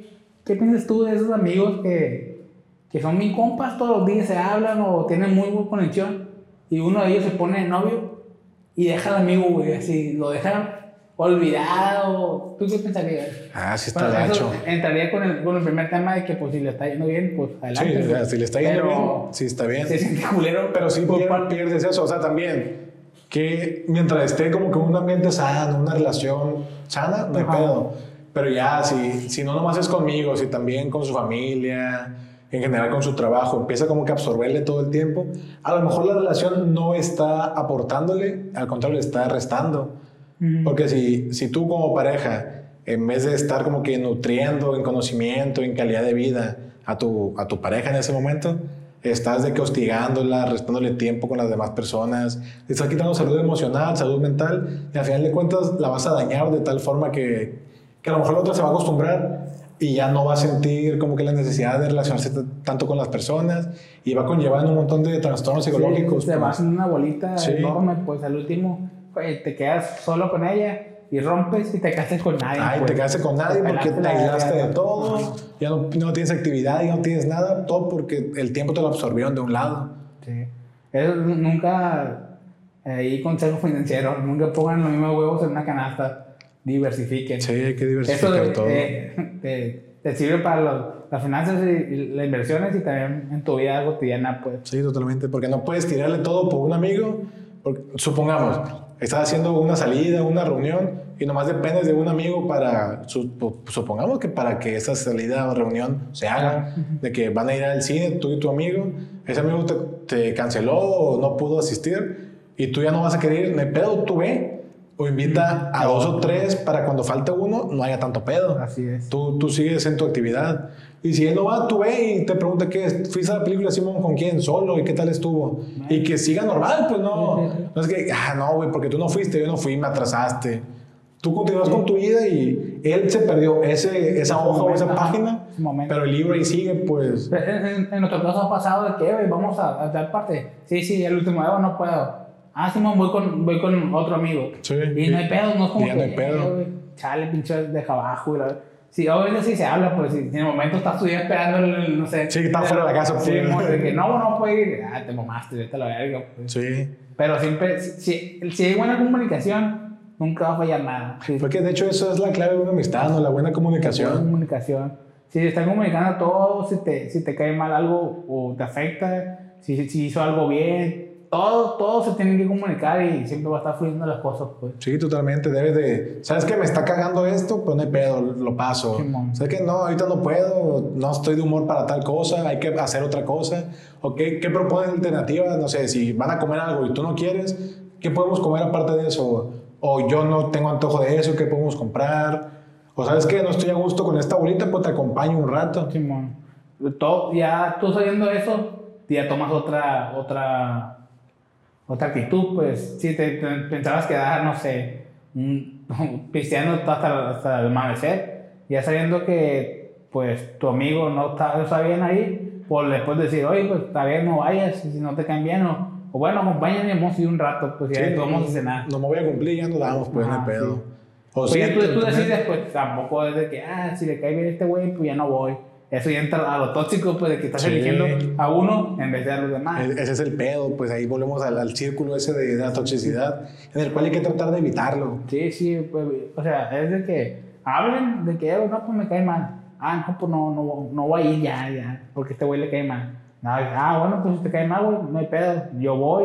qué piensas tú de esos amigos que, que son mis compas, todos los días se hablan o tienen muy buena conexión y uno de ellos se pone de novio y deja al amigo, güey, así, lo deja olvidado. ¿Tú qué pensarías? Ah, sí está Bueno, gacho. entraría con el, con el primer tema de que pues si le está yendo bien, pues adelante. Sí, o sea, güey. si le está yendo Pero bien, sí está bien. Se siente culero. Pero sí por parte- pierdes eso, o sea, también que mientras esté como que un ambiente sano, una relación sana, no hay pedo. Pero ya, si, si no nomás es conmigo, si también con su familia, en general con su trabajo, empieza como que a absorberle todo el tiempo, a lo mejor la relación no está aportándole, al contrario, le está restando. Ujú. Porque si, si tú como pareja, en vez de estar como que nutriendo en conocimiento, en calidad de vida a tu, a tu pareja en ese momento, estás de que hostigándola, restándole tiempo con las demás personas, le estás quitando salud emocional, salud mental, y al final de cuentas la vas a dañar de tal forma que, que a lo mejor la otra se va a acostumbrar y ya no va a sentir como que la necesidad de relacionarse tanto con las personas y va conllevando un montón de trastornos psicológicos. Sí, te pues. vas en una bolita Sí. enorme, pues al último güey, te quedas solo con ella y rompes y te casas con nadie. Ay, pues. te quedaste con nadie porque pelaste te la aislaste de todo, ya no, no tienes actividad, ya no tienes nada, todo porque el tiempo te lo absorbieron de un lado. Sí. Eso nunca, ahí consejo financiero, nunca pongan los mismos huevos en una canasta, diversifiquen. Sí, hay que Eso diversificar de- todo. eh, te, te sirve para los- las finanzas y, y las inversiones y también en tu vida cotidiana, pues. Sí, totalmente, porque no puedes tirarle todo por un amigo. porque- supongamos, estás haciendo una salida, una reunión y nomás dependes de un amigo para, su- supongamos que para que esa salida o reunión se haga, de que van a ir al cine tú y tu amigo, ese amigo te, te canceló o no pudo asistir y tú ya no vas a querer ir, pedo, tú ve. O invita a dos o tres para cuando falte uno no haya tanto pedo. Así es. Tú, tú sigues en tu actividad. Y si él no va, tú ve y te pregunta qué es. ¿Fuiste a la película Simón con quién? Solo. ¿Y qué tal estuvo? Y que siga normal, pues no. No es que, ah, no, güey, porque tú no fuiste, yo no fui, me atrasaste. Tú continúas con tu vida y él se perdió ese, esa hoja o esa página, pero el libro ahí sigue, pues. En, en- nuestro caso ha pasado de que, güey, vamos a, a tal parte. Sí, sí, el último día no puedo. Ah, Simón, voy con, voy con otro amigo. Sí. Y no hay pedo, no es como ya que, no hay pedo. eh, chale, pinche, deja abajo. y la- Sí, obviamente sí se habla, pues si en el momento estás tú ya esperando, el, no sé. Sí, que está fuera de la casa, Sí, pues. de que no, no puedo ir. Ah, te mamaste, vete a la verga, pues. Sí. Pero siempre, si, si hay buena comunicación, nunca va a fallar nada. Sí, Porque de hecho eso es la clave de una amistad, ¿no? La buena buena comunicación. comunicación. Si te están comunicando todo, si te, si te cae mal algo o te afecta, si, si hizo algo bien, todo, todo se tiene que comunicar y siempre va a estar fluyendo las cosas, pues. Sí, totalmente. Debes de. ¿Sabes que me está cagando esto? Pues no hay pedo, lo paso. Simón. ¿Sabes que no? Ahorita no puedo, no estoy de humor para tal cosa, hay que hacer otra cosa. ¿O qué, qué proponen alternativas? No sé, si van a comer algo y tú no quieres, ¿qué podemos comer aparte de eso? O yo no tengo antojo de eso, ¿qué podemos comprar? O sabes que no estoy a gusto con esta bolita, pues te acompaño un rato. Simón. Todo, ya tú sabiendo eso, ya tomas otra, otra, otra actitud, pues. Si te, te pensabas quedar, no sé, pisteando hasta, hasta el amanecer, ya sabiendo que, pues, tu amigo no está, no está bien ahí, pues puedes decir, oye, pues, está bien, no vayas, y si no te caen bien, o, o bueno, acompáñame, a ir un rato, pues, ya Sí, vamos a cenar. No me voy a cumplir, ya nos damos, pues no Ajá, hay pedo. sí. O Pues sí, ya tú, tú decides, pues tampoco es de que, ah, si le cae bien este güey, pues ya no voy. Eso ya entra a lo tóxico, pues de que estás Sí. eligiendo a uno en vez de a los demás. E- Ese es el pedo, pues ahí volvemos al, al círculo ese de, de la toxicidad, en el cual hay que tratar de evitarlo. Sí, sí, pues, o sea, es de que hablen de que, "Oh, no, pues me cae mal. Ah, no, pues no, no, no voy a ir ya, ya, porque este güey le cae mal. No, ah, bueno, pues si te cae mal, güey, no hay pedo, yo voy.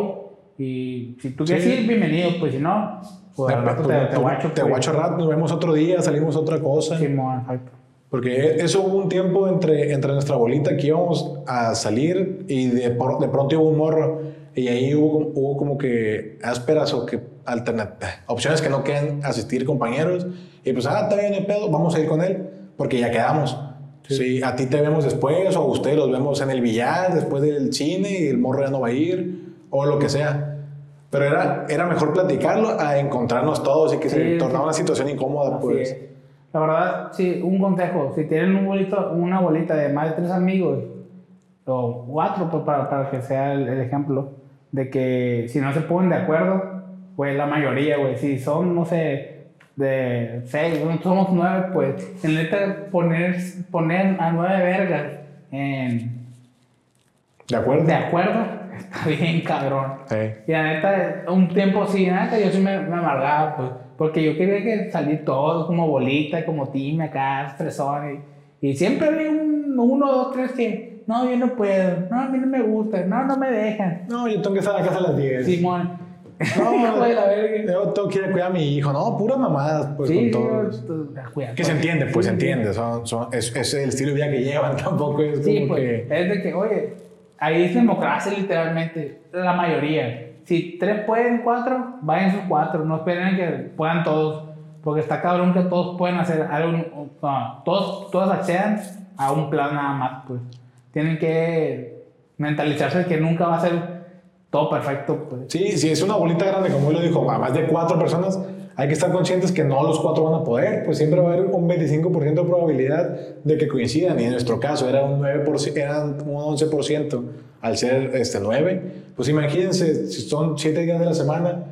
Y si tú quieres Sí. ir, bienvenido, pues si no, pues rato te, te, guacho. te pues. guacho rato, nos vemos otro día, salimos otra cosa. Simón, exacto. Porque eso hubo un tiempo entre, entre nuestra bolita que íbamos a salir y de, de pronto hubo un morro y ahí hubo, hubo como que ásperas o que opciones que no quieren asistir compañeros y pues, ah, está bien el pedo, vamos a ir con él porque ya quedamos. Sí. a ti te vemos después o a ustedes los vemos en el billar después del cine y el morro ya no va a ir o lo que sea. Pero era, era mejor platicarlo a encontrarnos todos y que se Sí, tornara sí. una situación incómoda, pues. La verdad, sí, un consejo. Si tienen un bolito, una bolita de más de tres amigos, o cuatro, pues para, para que sea el, el ejemplo, de que si no se ponen de acuerdo, pues la mayoría, güey, si son, no sé, de seis, somos nueve, pues, en neta, poner, poner a nueve vergas en, ¿De acuerdo? de acuerdo, [laughs] está bien cabrón. Sí. Y la neta, un tiempo sí, la neta, yo sí me, me amargaba, pues, porque yo quería que salir todos como bolita, como team acá, fresones. Y, y siempre había un, uno, dos, tres que, no, yo no puedo, no, a mí no me gusta, no, no me dejan. No, yo tengo que estar la casa a las 10. Simón. No, [laughs] de la verga. yo tengo que ir a cuidar a mi hijo. No, puras mamadas, pues Sí, con todos. Que se entiende, pues se entiende. Son, son, es, es el estilo de vida que llevan, [laughs] tampoco es como Sí, pues, que. es de que, oye, ahí es democracia literalmente, la mayoría. Si tres pueden, cuatro, vayan sus cuatro, no esperen que puedan todos, porque está cabrón que todos pueden hacer algo, todos, todos accedan a un plan nada más, pues. Tienen que mentalizarse que nunca va a ser todo perfecto, pues. Sí, si es una bolita grande, como él lo dijo, a más de cuatro personas, hay que estar conscientes que no los cuatro van a poder, pues siempre va a haber un 25% de probabilidad de que coincidan, y en nuestro caso era un 9%, eran un 11% al ser este 9. Pues imagínense, si son 7 días de la semana,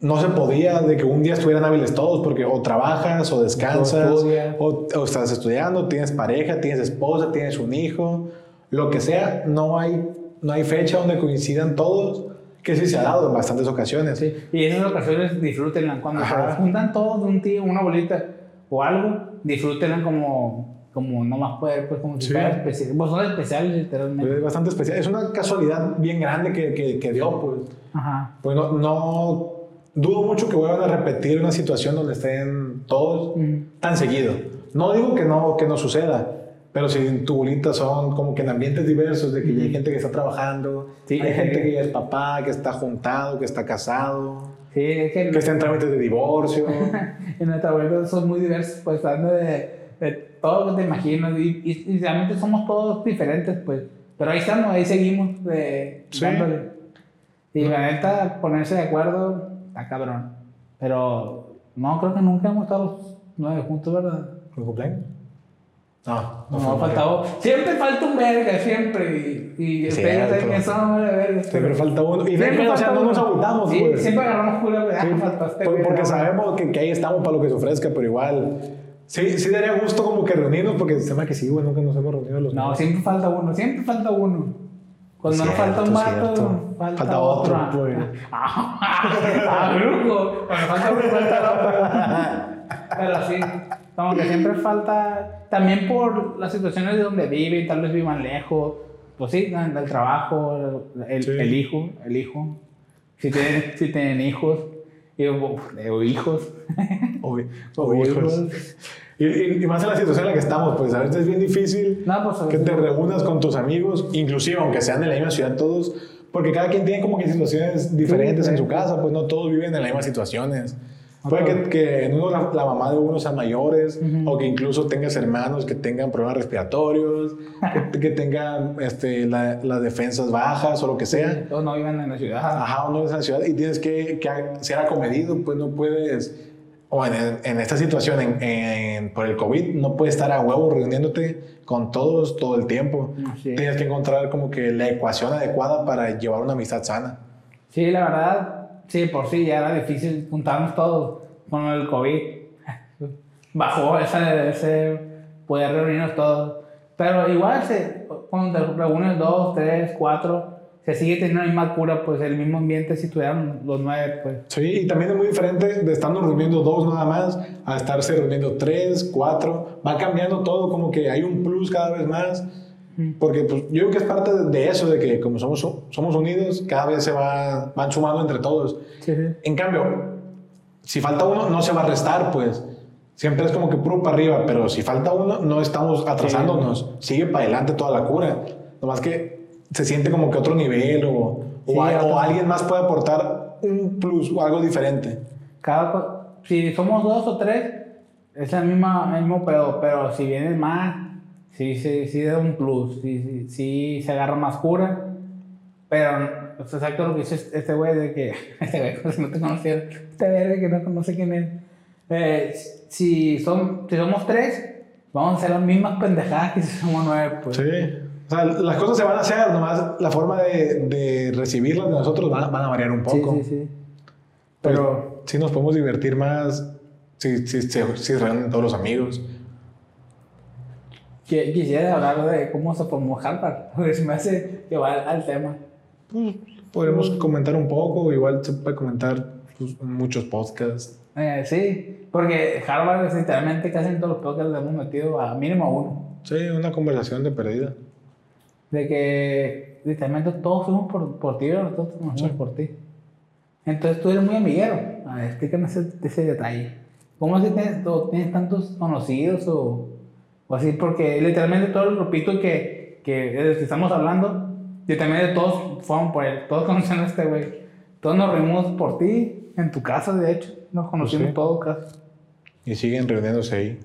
no se podía de que un día estuvieran hábiles todos, porque o trabajas, o descansas, o, o estás estudiando, tienes pareja, tienes esposa, tienes un hijo, lo que sea, no hay, no hay fecha donde coincidan todos, que sí se ha dado en bastantes ocasiones. Sí, y esas ocasiones disfrútenlas. Cuando Ajá. se juntan todos de un tío, una bolita o algo, disfrútenlas como, como no más poder, pues como si Sí. fuera especial. Pues son especiales literalmente. Es bastante especial. Es una casualidad bien grande que, que, que dio, pues. Ajá. Pues no, no dudo mucho que vuelvan a repetir una situación donde estén todos Ujú. tan seguido. No digo que no, que no suceda, pero si en tu bolita son como que en ambientes diversos, de que hay gente que está trabajando, Sí. hay gente que ya es papá, que está juntado, que está casado, Sí, es que que está en trámites de divorcio. [laughs] en nuestra abuelo son muy diversos, pues hablando de, de todo lo que te imaginas. Y, y, y realmente somos todos diferentes, pues. Pero ahí estamos, ahí seguimos de, Sí. dándole. Y la neta, ponerse de acuerdo, está cabrón. Pero no, creo que nunca hemos estado los nueve juntos, ¿verdad? ¿Mi cumpleaños? No, No, ha faltado. Siempre falta un verga, siempre. Y, y que son de verga. Siempre falta uno. Y Siempre o sea, no nos Sí, pues. siempre agarramos cura, güey. Sí, Ah, este güey, porque no, sabemos que, que ahí estamos para lo que se ofrezca, pero igual. Sí, sí daría gusto como que reunirnos, porque se me que sí, güey, nunca nos hemos reunido los No, siempre falta uno, siempre falta uno. Cuando no Cierto, falta un vato, falta, Falta otro, otro. pues. Ah, brujo. Cuando falta uno, falta otro. Pero sí, como que siempre falta, también por las situaciones de donde viven, tal vez vivan lejos, pues sí, del trabajo, el, Sí. el hijo, el hijo. Si tienen, si tienen hijos, o, o hijos. O, [laughs] O hijos. Y, y- más en la situación en la que estamos, pues a veces es bien difícil No, pues, que te no. reúnas con tus amigos, inclusive aunque sean de la misma ciudad todos, porque cada quien tiene como que situaciones diferentes en su casa, pues no todos viven en las mismas situaciones. Puede que, que en uno la, la mamá de uno sea mayores, o que incluso tengas hermanos que tengan problemas respiratorios, que, [laughs] que tengan este, la- las defensas bajas o lo que sea. Todos no viven en la ciudad. Ajá, uno es en la ciudad y tienes que, que ser acomedido, pues no puedes, o en, en esta situación, en, en- por el COVID, no puedes estar a huevo reuniéndote con todos todo el tiempo. Es. Tienes que encontrar como que la ecuación adecuada para llevar una amistad sana. Sí, la verdad, sí, por sí ya era difícil juntarnos todos con el COVID. [laughs] Bajó ese, ese poder reunirnos todos. Pero igual, se, cuando te reúnes dos, tres, cuatro, se sigue teniendo la misma cura, pues el mismo ambiente si tuvieran los nueve, pues. Sí, y también es muy diferente de estarnos reuniendo dos nada más a estarse reuniendo tres, cuatro. Va cambiando todo, como que hay un plus cada vez más. Porque pues, yo creo que es parte de- eso, de que como somos, somos unidos, cada vez se va, van sumando entre todos. Sí, sí. En cambio, si falta uno, no se va a restar, pues. Siempre es como que puro para arriba, pero si falta uno, no estamos atrasándonos. Sigue para adelante toda la cura. Nomás que se siente como que otro nivel o, o, Sí, hay- o alguien más puede aportar un plus o algo diferente. Cada, si somos dos o tres, es la misma, el mismo pedo, pero si vienen más, sí, sí, sí da un plus, sí, sí, sí se agarra más cura, pero es exacto lo que dice este güey de que, [laughs] este güey, si no te conociera, este verga que no conoce quién es, Eh, si, son, si somos tres, vamos a hacer las mismas pendejadas que si somos nueve, pues. Sí. O sea, las cosas se van a hacer, nomás la forma de, de recibirlas de nosotros van, a- van a variar un Sí, poco. sí, sí. Pero Pero, sí nos podemos divertir más si, si, si, si se reúnen todos los amigos. Qui- quisiera hablar de cómo se formó Harvard, [laughs] porque se me hace que va al, tema. Pues, podremos comentar un poco, igual se puede comentar pues, muchos podcasts. Eh, sí, porque Harvard es literalmente casi en todos los podcasts le hemos metido a mínimo uno. Sí, una conversación de perdida. De que literalmente todos fuimos por, por ti, pero todos fuimos por ti. Entonces tú eres muy amiguero. A ver, explícame ese, ese detalle. ¿Cómo así tienes, o tienes tantos conocidos o, o así? Porque literalmente todo el grupito que, que, que estamos hablando, literalmente todos fueron por él, todos [laughs] conocen a este güey. Todos nos reunimos por ti, en tu casa de hecho, nos conocimos sí. todos casi. Y siguen reuniéndose ahí.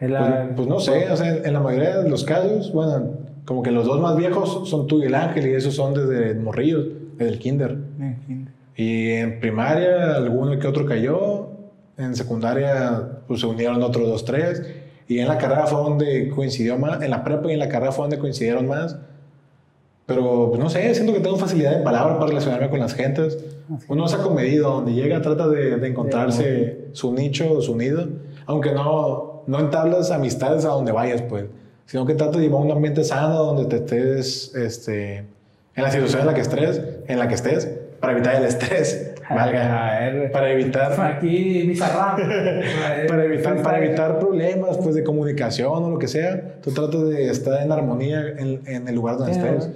Es Pues, pues no sé, o sea, en la mayoría de los casos, bueno, como que los dos más viejos son tú y el ángel, y esos son desde morrillos, desde el kinder. En fin. Y en primaria, alguno que otro cayó. En secundaria, pues se unieron otros dos, tres. Y en la carrera fue donde coincidió más. En la prepa y en la carrera fue donde coincidieron más. Pero, pues no sé, siento que tengo facilidad de palabra para relacionarme con las gentes. Uno es acomedido, donde llega trata de, de encontrarse su nicho, su nido. Aunque no, no entablas amistades a donde vayas, pues. Sino que trata de llevar un ambiente sano donde te estés, este, en la situación en la que estés, en la que estés, para evitar el estrés. Valga. Para evitar, Aquí, [laughs] para evitar, para evitar problemas pues, de comunicación o lo que sea, tú tratas de estar en armonía en, en el lugar donde estés.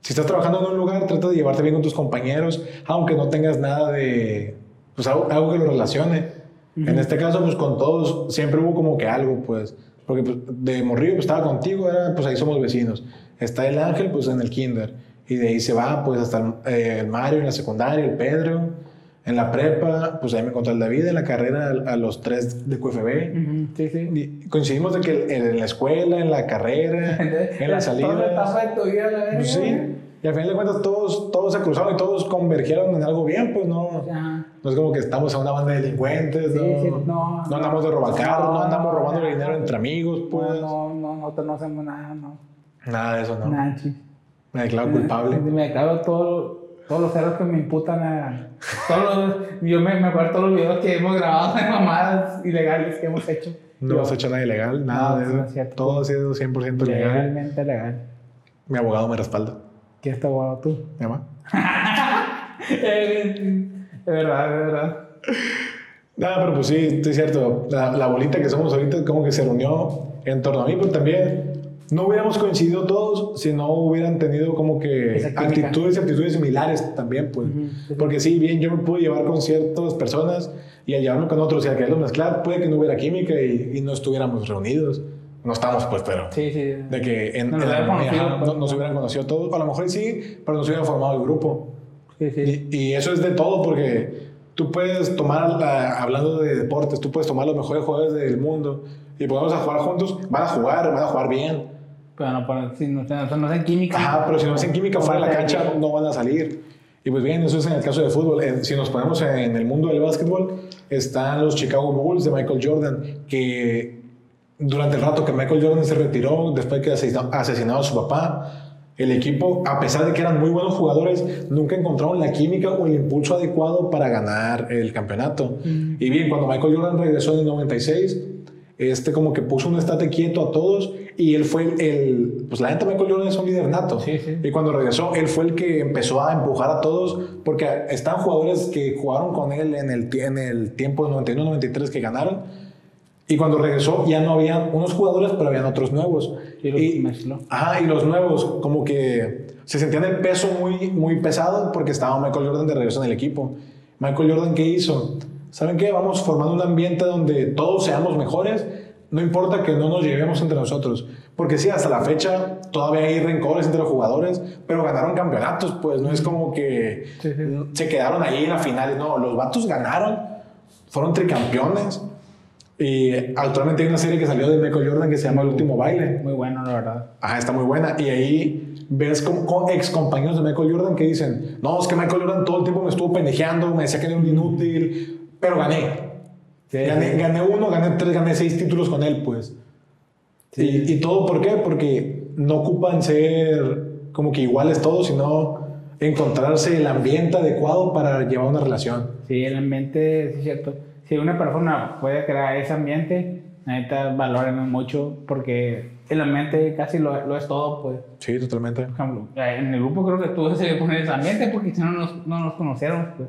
Si estás trabajando en un lugar, trata de llevarte bien con tus compañeros, aunque no tengas nada de, pues algo, algo que lo relacione. En este caso, pues con todos siempre hubo como que algo, pues, porque pues, de morrillo pues estaba contigo, era, pues ahí somos vecinos. Está el Ángel, pues en el kinder, y de ahí se va, pues hasta el, eh, el Mario en la secundaria, el Pedro. En la prepa, pues ahí me encontré el David, en la carrera a, a los tres de QFB. Ujú, Sí, sí. Y coincidimos de que en la escuela, en la carrera, [laughs] en la salida. Toda la etapa de tu vida, la Pues sí. Y al final de cuentas todos, todos se cruzaron y todos convergieron en algo bien, pues no. Ajá. No es como que estamos en una banda de delincuentes, Sí, no, sí, no, no andamos de robacar, no, no, andamos robando no. dinero entre amigos, pues. No, no, nosotros no hacemos nada, no. Nada de eso, no. Nada. Me declaro culpable. Me declaro todo, todos los errores que me imputan a. Todos los- yo me, me acuerdo de todos los videos que hemos grabado de mamadas ilegales que hemos hecho. No Yo, hemos hecho nada ilegal, nada No, de no eso. es cierto. Todo ha sido 100% legal. Legalmente legal. Mi abogado me respalda. ¿Qué está guapo tú? ¿Me llama? [laughs] Eh, Es verdad, es verdad. Nada, pero pues sí, sí es cierto. La, la bolita que somos ahorita como que se reunió en torno a mí, pero también no hubiéramos coincidido todos si no hubieran tenido como que actitudes y actitudes similares también, pues. Porque sí, bien, yo me pude llevar con ciertas personas y al llevarme con otros y al quererlos mezclar, puede que no hubiera química y, y no estuviéramos reunidos. No estamos, pues, pero... Sí, sí. De que en, Nos en la hubieran conocido, ajá, pues. no- nos hubieran conocido todos. A lo mejor sí, pero nos hubiera formado el grupo. Sí, sí. Y, y eso es de todo porque tú puedes tomar, la- hablando de deportes, tú puedes tomar los mejores jugadores del mundo y podemos a jugar juntos, van a jugar, van a jugar bien. Pero no, pero si no, no, hacen química. Ajá, pero si no hacen química fuera de la cancha no van a salir. Y pues bien, eso es en el caso de fútbol. En- Si nos ponemos en el mundo del básquetbol, están los Chicago Bulls de Michael Jordan, que durante el rato que Michael Jordan se retiró, después de que asesinó, asesinó a su papá, el equipo, a pesar de que eran muy buenos jugadores, nunca encontraron la química o el impulso adecuado para ganar el campeonato. Y bien, cuando Michael Jordan regresó en el 96, este como que puso un estate quieto a todos y él fue el, pues la neta Michael Jordan es un líder nato. Sí, sí. Y cuando regresó, él fue el que empezó a empujar a todos, porque están jugadores que jugaron con él en el, en el tiempo 91-93 que ganaron. Y cuando regresó ya no habían unos jugadores, pero habían otros nuevos. Y los mezcló. Ajá, y los nuevos como que se sentían el peso muy, muy pesado porque estaba Michael Jordan de regreso en el equipo. Michael Jordan, ¿qué hizo? ¿Saben qué? Vamos formando un ambiente donde todos seamos mejores. No importa que no nos llevemos entre nosotros. Porque sí, hasta la fecha todavía hay rencores entre los jugadores, pero ganaron campeonatos, pues no es como que Sí, sí. se quedaron ahí en la final. No, los vatos ganaron, fueron tricampeones. Y actualmente hay una serie que salió de Michael Jordan que se llama El último baile. Muy bueno, la verdad. Ajá, está muy buena. Y ahí ves con, con ex compañeros de Michael Jordan que dicen, no, es que Michael Jordan todo el tiempo me estuvo pendejeando, me decía que era un inútil, pero gané. Sí, gané, sí. gané uno, gané tres, gané seis títulos con él, pues. Sí. Y, y todo, ¿por qué? Porque no ocupan ser como que iguales todos, sino encontrarse el ambiente adecuado para llevar una relación. Sí, el ambiente, sí es cierto. Si una persona puede crear ese ambiente, neta, valórenlo mucho porque el ambiente casi lo, lo es todo, pues. Sí, totalmente. Por ejemplo, en el grupo creo que tú se poner ese ambiente porque si no nos, no nos conocieron, pues.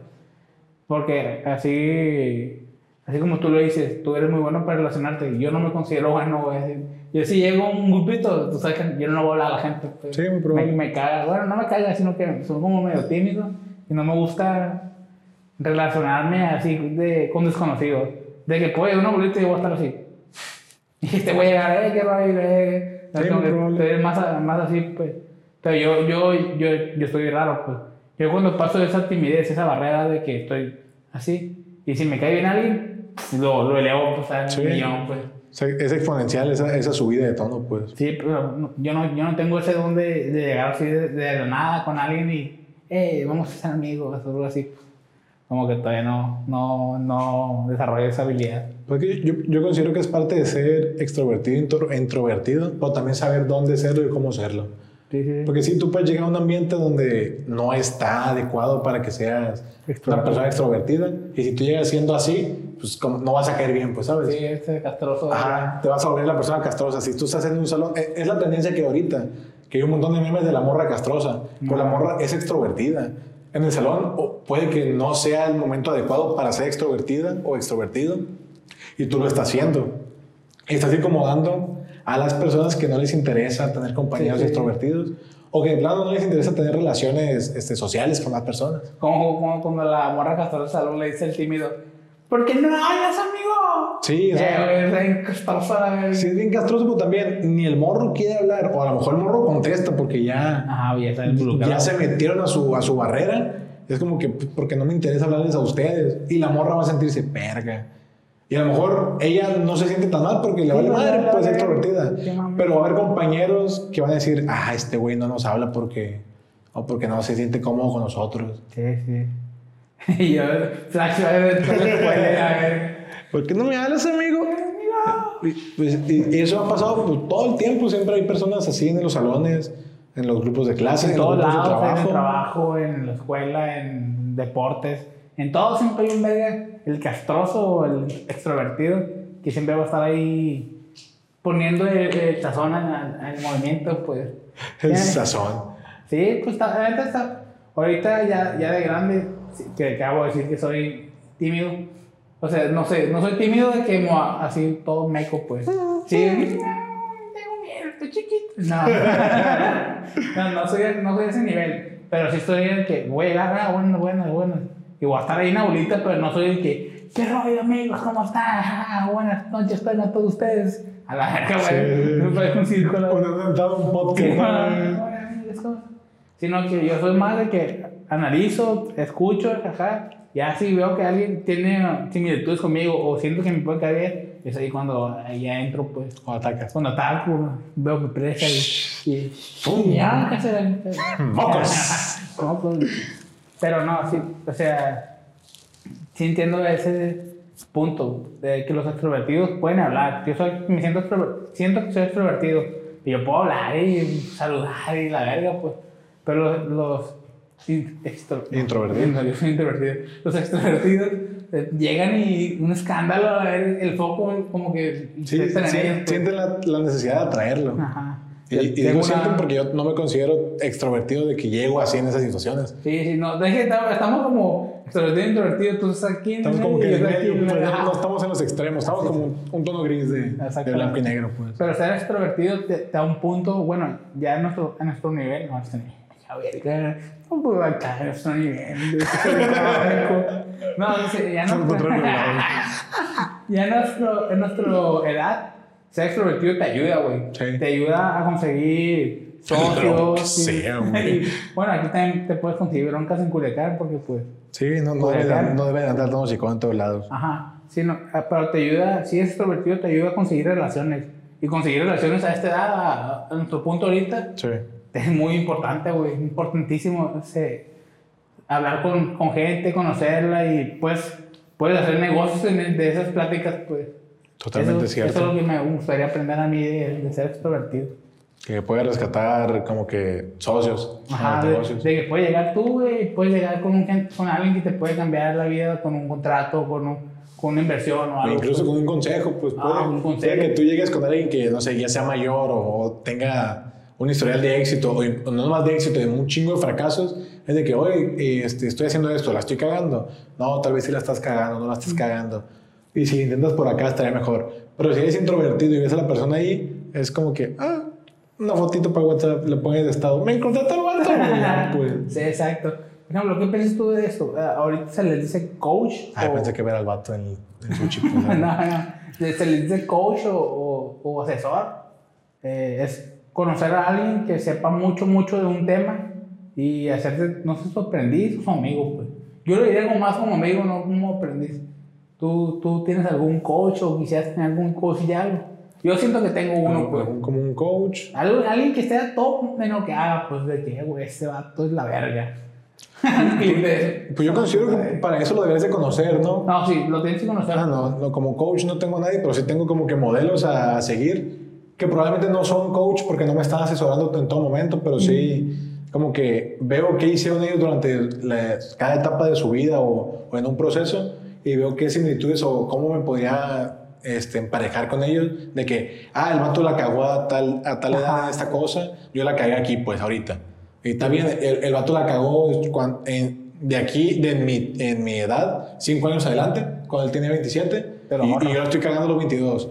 Porque así, así como tú lo dices, tú eres muy bueno para relacionarte. Yo no me considero bueno, güey. Yo si llego a un grupito, tú sabes que yo no voy a hablar a la gente. pues. Sí, muy probable. Me, me caga. Bueno, no me caga, sino que soy como medio tímido y no me gusta relacionarme así de, con desconocidos. De que puede una bolita y yo voy a estar así. [laughs] Y este voy a llegar, eh, qué rollo, eh. Sí, Como que muy más, a- más así, pues. Pero yo, yo, yo, yo estoy raro, pues. Yo cuando paso esa timidez, esa barrera de que estoy así, y si me cae bien alguien, pues, lo, lo elevo, pues, a Sí. millón, pues. Es exponencial esa, esa subida de tono, pues. Sí, pero yo no, yo no tengo ese don de, de llegar así de, de nada con alguien y, eh, vamos a ser amigos o algo así. Como que todavía no, no, no desarrollo esa habilidad. Porque yo, yo considero que es parte de ser extrovertido intro- introvertido, pero también saber dónde serlo y cómo serlo. Sí, sí. Porque si tú puedes llegar a un ambiente donde no está adecuado para que seas una persona extrovertida, y si tú llegas siendo así, pues como no vas a caer bien, pues, ¿sabes? Sí, este castroso. Ajá, te vas a volver la persona castrosa. Si tú estás en un salón, eh, es la tendencia que ahorita, que hay un montón de memes de la morra castrosa, pero la morra es extrovertida. En el salón puede que no sea el momento adecuado para ser extrovertida o extrovertido, y tú lo estás haciendo. Y estás incomodando a las personas que no les interesa tener compañeros Sí, sí. extrovertidos, o que de plano no les interesa tener relaciones este, sociales con las personas. Como, como cuando la morra castrosa salón le dice el tímido, ¿por qué no hablas, amigo? Sí, o sea, es bien verga. Si es bien castroso, pero también ni el morro quiere hablar, o a lo mejor el morro contesta porque ya... Ajá, ya ya se metieron a su, a su barrera. Es como que pues, porque no me interesa hablarles a ustedes. Y la morra va a sentirse perga. Y a lo mejor ella no se siente tan mal porque le vale madre, es no. extrovertida. Pero va a haber compañeros que van a decir, ah, este güey no nos habla porque. O porque no se siente cómodo con nosotros. Sí, sí. [laughs] y yo, de escuela, a ver. ¿Por qué no me hablas, amigo? Y, pues, y- y eso ha pasado pues, todo el tiempo. Siempre hay personas así en los salones, en los grupos de clase, En en los grupos de lados, en trabajo. el trabajo, en la escuela, en deportes. En todo siempre hay un verga, el castroso o el extrovertido, que siempre va a estar ahí poniendo el, el sazón al, al movimiento, pues. [laughs] El Ya- sazón. Sí, pues neta está- ahorita ya, ya de grande, sí, que acabo de decir que soy tímido. O sea, no sé, no soy tímido de que mo- así todo meco, pues. Sí, tengo miedo, estoy chiquito. No, [laughs] no, no soy, no soy de ese nivel. Pero sí estoy en el que voy a llegar, ah, bueno, bueno, bueno. Y voy a estar ahí en una bolita, pero no soy el que, ¿qué rollo, amigos? ¿Cómo están? [laughs] Ah, buenas noches, a todos ustedes. A la verga, güey. Me parece un círculo. Cuando un podcast. [laughs] Sino que yo soy más de que analizo, escucho, ajá. Ya si veo que alguien tiene similitudes conmigo o siento que me puede caer es ahí cuando ya entro, pues. O atacas. Cuando ataco, veo que presa y. y ¡Pum! ya, ¿qué será? ¡Mocos! [laughs] Mocos. Pero no, sí, o sea, sí entiendo ese punto de que los extrovertidos pueden hablar. Yo soy, me siento, siento que soy extrovertido y yo puedo hablar y saludar y la verga, pues. Pero los, los Introvertidos. No, yo soy introvertido. Los extrovertidos eh, llegan y un escándalo, a ver, el foco como que Sí, sí, ellos, pues. sienten la, la necesidad de atraerlo. Ajá. Y, y Tengo digo una- sienten porque yo no me considero extrovertido de que llego así en esas situaciones. Sí, sí, no, es que estamos, como extrovertido introvertido, tú estás aquí en Estamos como que en medio, en pues, no, no estamos en los extremos, estamos como un, un tono gris de, de blanco y negro, pues. Pero ser extrovertido te, te da un punto, bueno, ya en nuestro, en nuestro nivel, no, este nivel, a ver, no puedo acá en nuestro nivel, económico. [laughs] no, ya no, [laughs] ya en nuestro, en nuestro edad, ser extrovertido te ayuda, güey. Sí. Te ayuda a conseguir [laughs] socios. y- sea, [laughs] y, bueno, aquí también te puedes conseguir broncas en Culiacán porque, pues, Sí, no, no, Podría debe, de- ser. no andar todo chicón en todos lados. Ajá, sí, no, ah, pero te ayuda, si es extrovertido, te ayuda a conseguir relaciones. Y conseguir relaciones a esta edad, a, a nuestro punto ahorita, Sí. es muy importante, güey, importantísimo. ese, hablar con, con gente, conocerla y pues puedes hacer negocios en- de esas pláticas, pues. Totalmente eso, cierto. Eso es lo que me gustaría aprender a mí de, de ser extrovertido. Que puede rescatar como que socios Ajá, de, negocios. de que puedes llegar tú, güey, puedes llegar con, un, con alguien que te puede cambiar la vida con un contrato, con, un, con una inversión o algo. incluso con un consejo, pues Ah, puede, un consejo. puede que tú llegues con alguien que, no sé, ya sea mayor o, o tenga un historial de éxito, o, o no más de éxito, de un chingo de fracasos, es de que, oye, este, estoy haciendo esto, la estoy cagando. No, tal vez sí la estás cagando, no la estás cagando. Y si intentas por acá estaría mejor. Pero si eres introvertido y ves a la persona ahí, es como que, ah, una fotito para WhatsApp, le pones de estado, me encontré tal vato, [laughs] pues. Sí, exacto. Por ejemplo, ¿qué piensas tú de esto? Eh, ahorita se les dice coach. Ay, o- pensé que ver al vato en, en su chip. [laughs] no, no. Se les dice coach o, o- o asesor. Eh, es conocer a alguien que sepa mucho, mucho de un tema y hacerte, no sé, su aprendiz o su amigo, pues. Yo lo diría como más como amigo, no como aprendiz. ¿Tú, tú tienes algún coach o quisieras tener algún coach de algo? Yo siento que tengo uno, pues. como, como un coach. Algo- alguien que esté a top lo que haga, pues de que, güey, este vato es la verga. [laughs] De- Pues yo considero que para eso lo deberías de conocer, ¿no? No, sí, lo tienes que conocer. Ah, no, no, como coach no tengo a nadie, pero sí tengo como que modelos a, a seguir, que probablemente no son coach porque no me están asesorando en todo momento, pero sí como que veo qué hicieron ellos durante la- cada etapa de su vida o, o en un proceso y veo qué similitudes o cómo me podría este, emparejar con ellos, de que, ah, el vato la cagó a tal, a tal edad en esta cosa, yo la cagué aquí, pues ahorita. Y está bien, el, el vato la cagó en- de aquí, de mi, en mi edad, 5 años adelante, cuando él tenía 27, Pero y, y yo estoy cagando a los 22.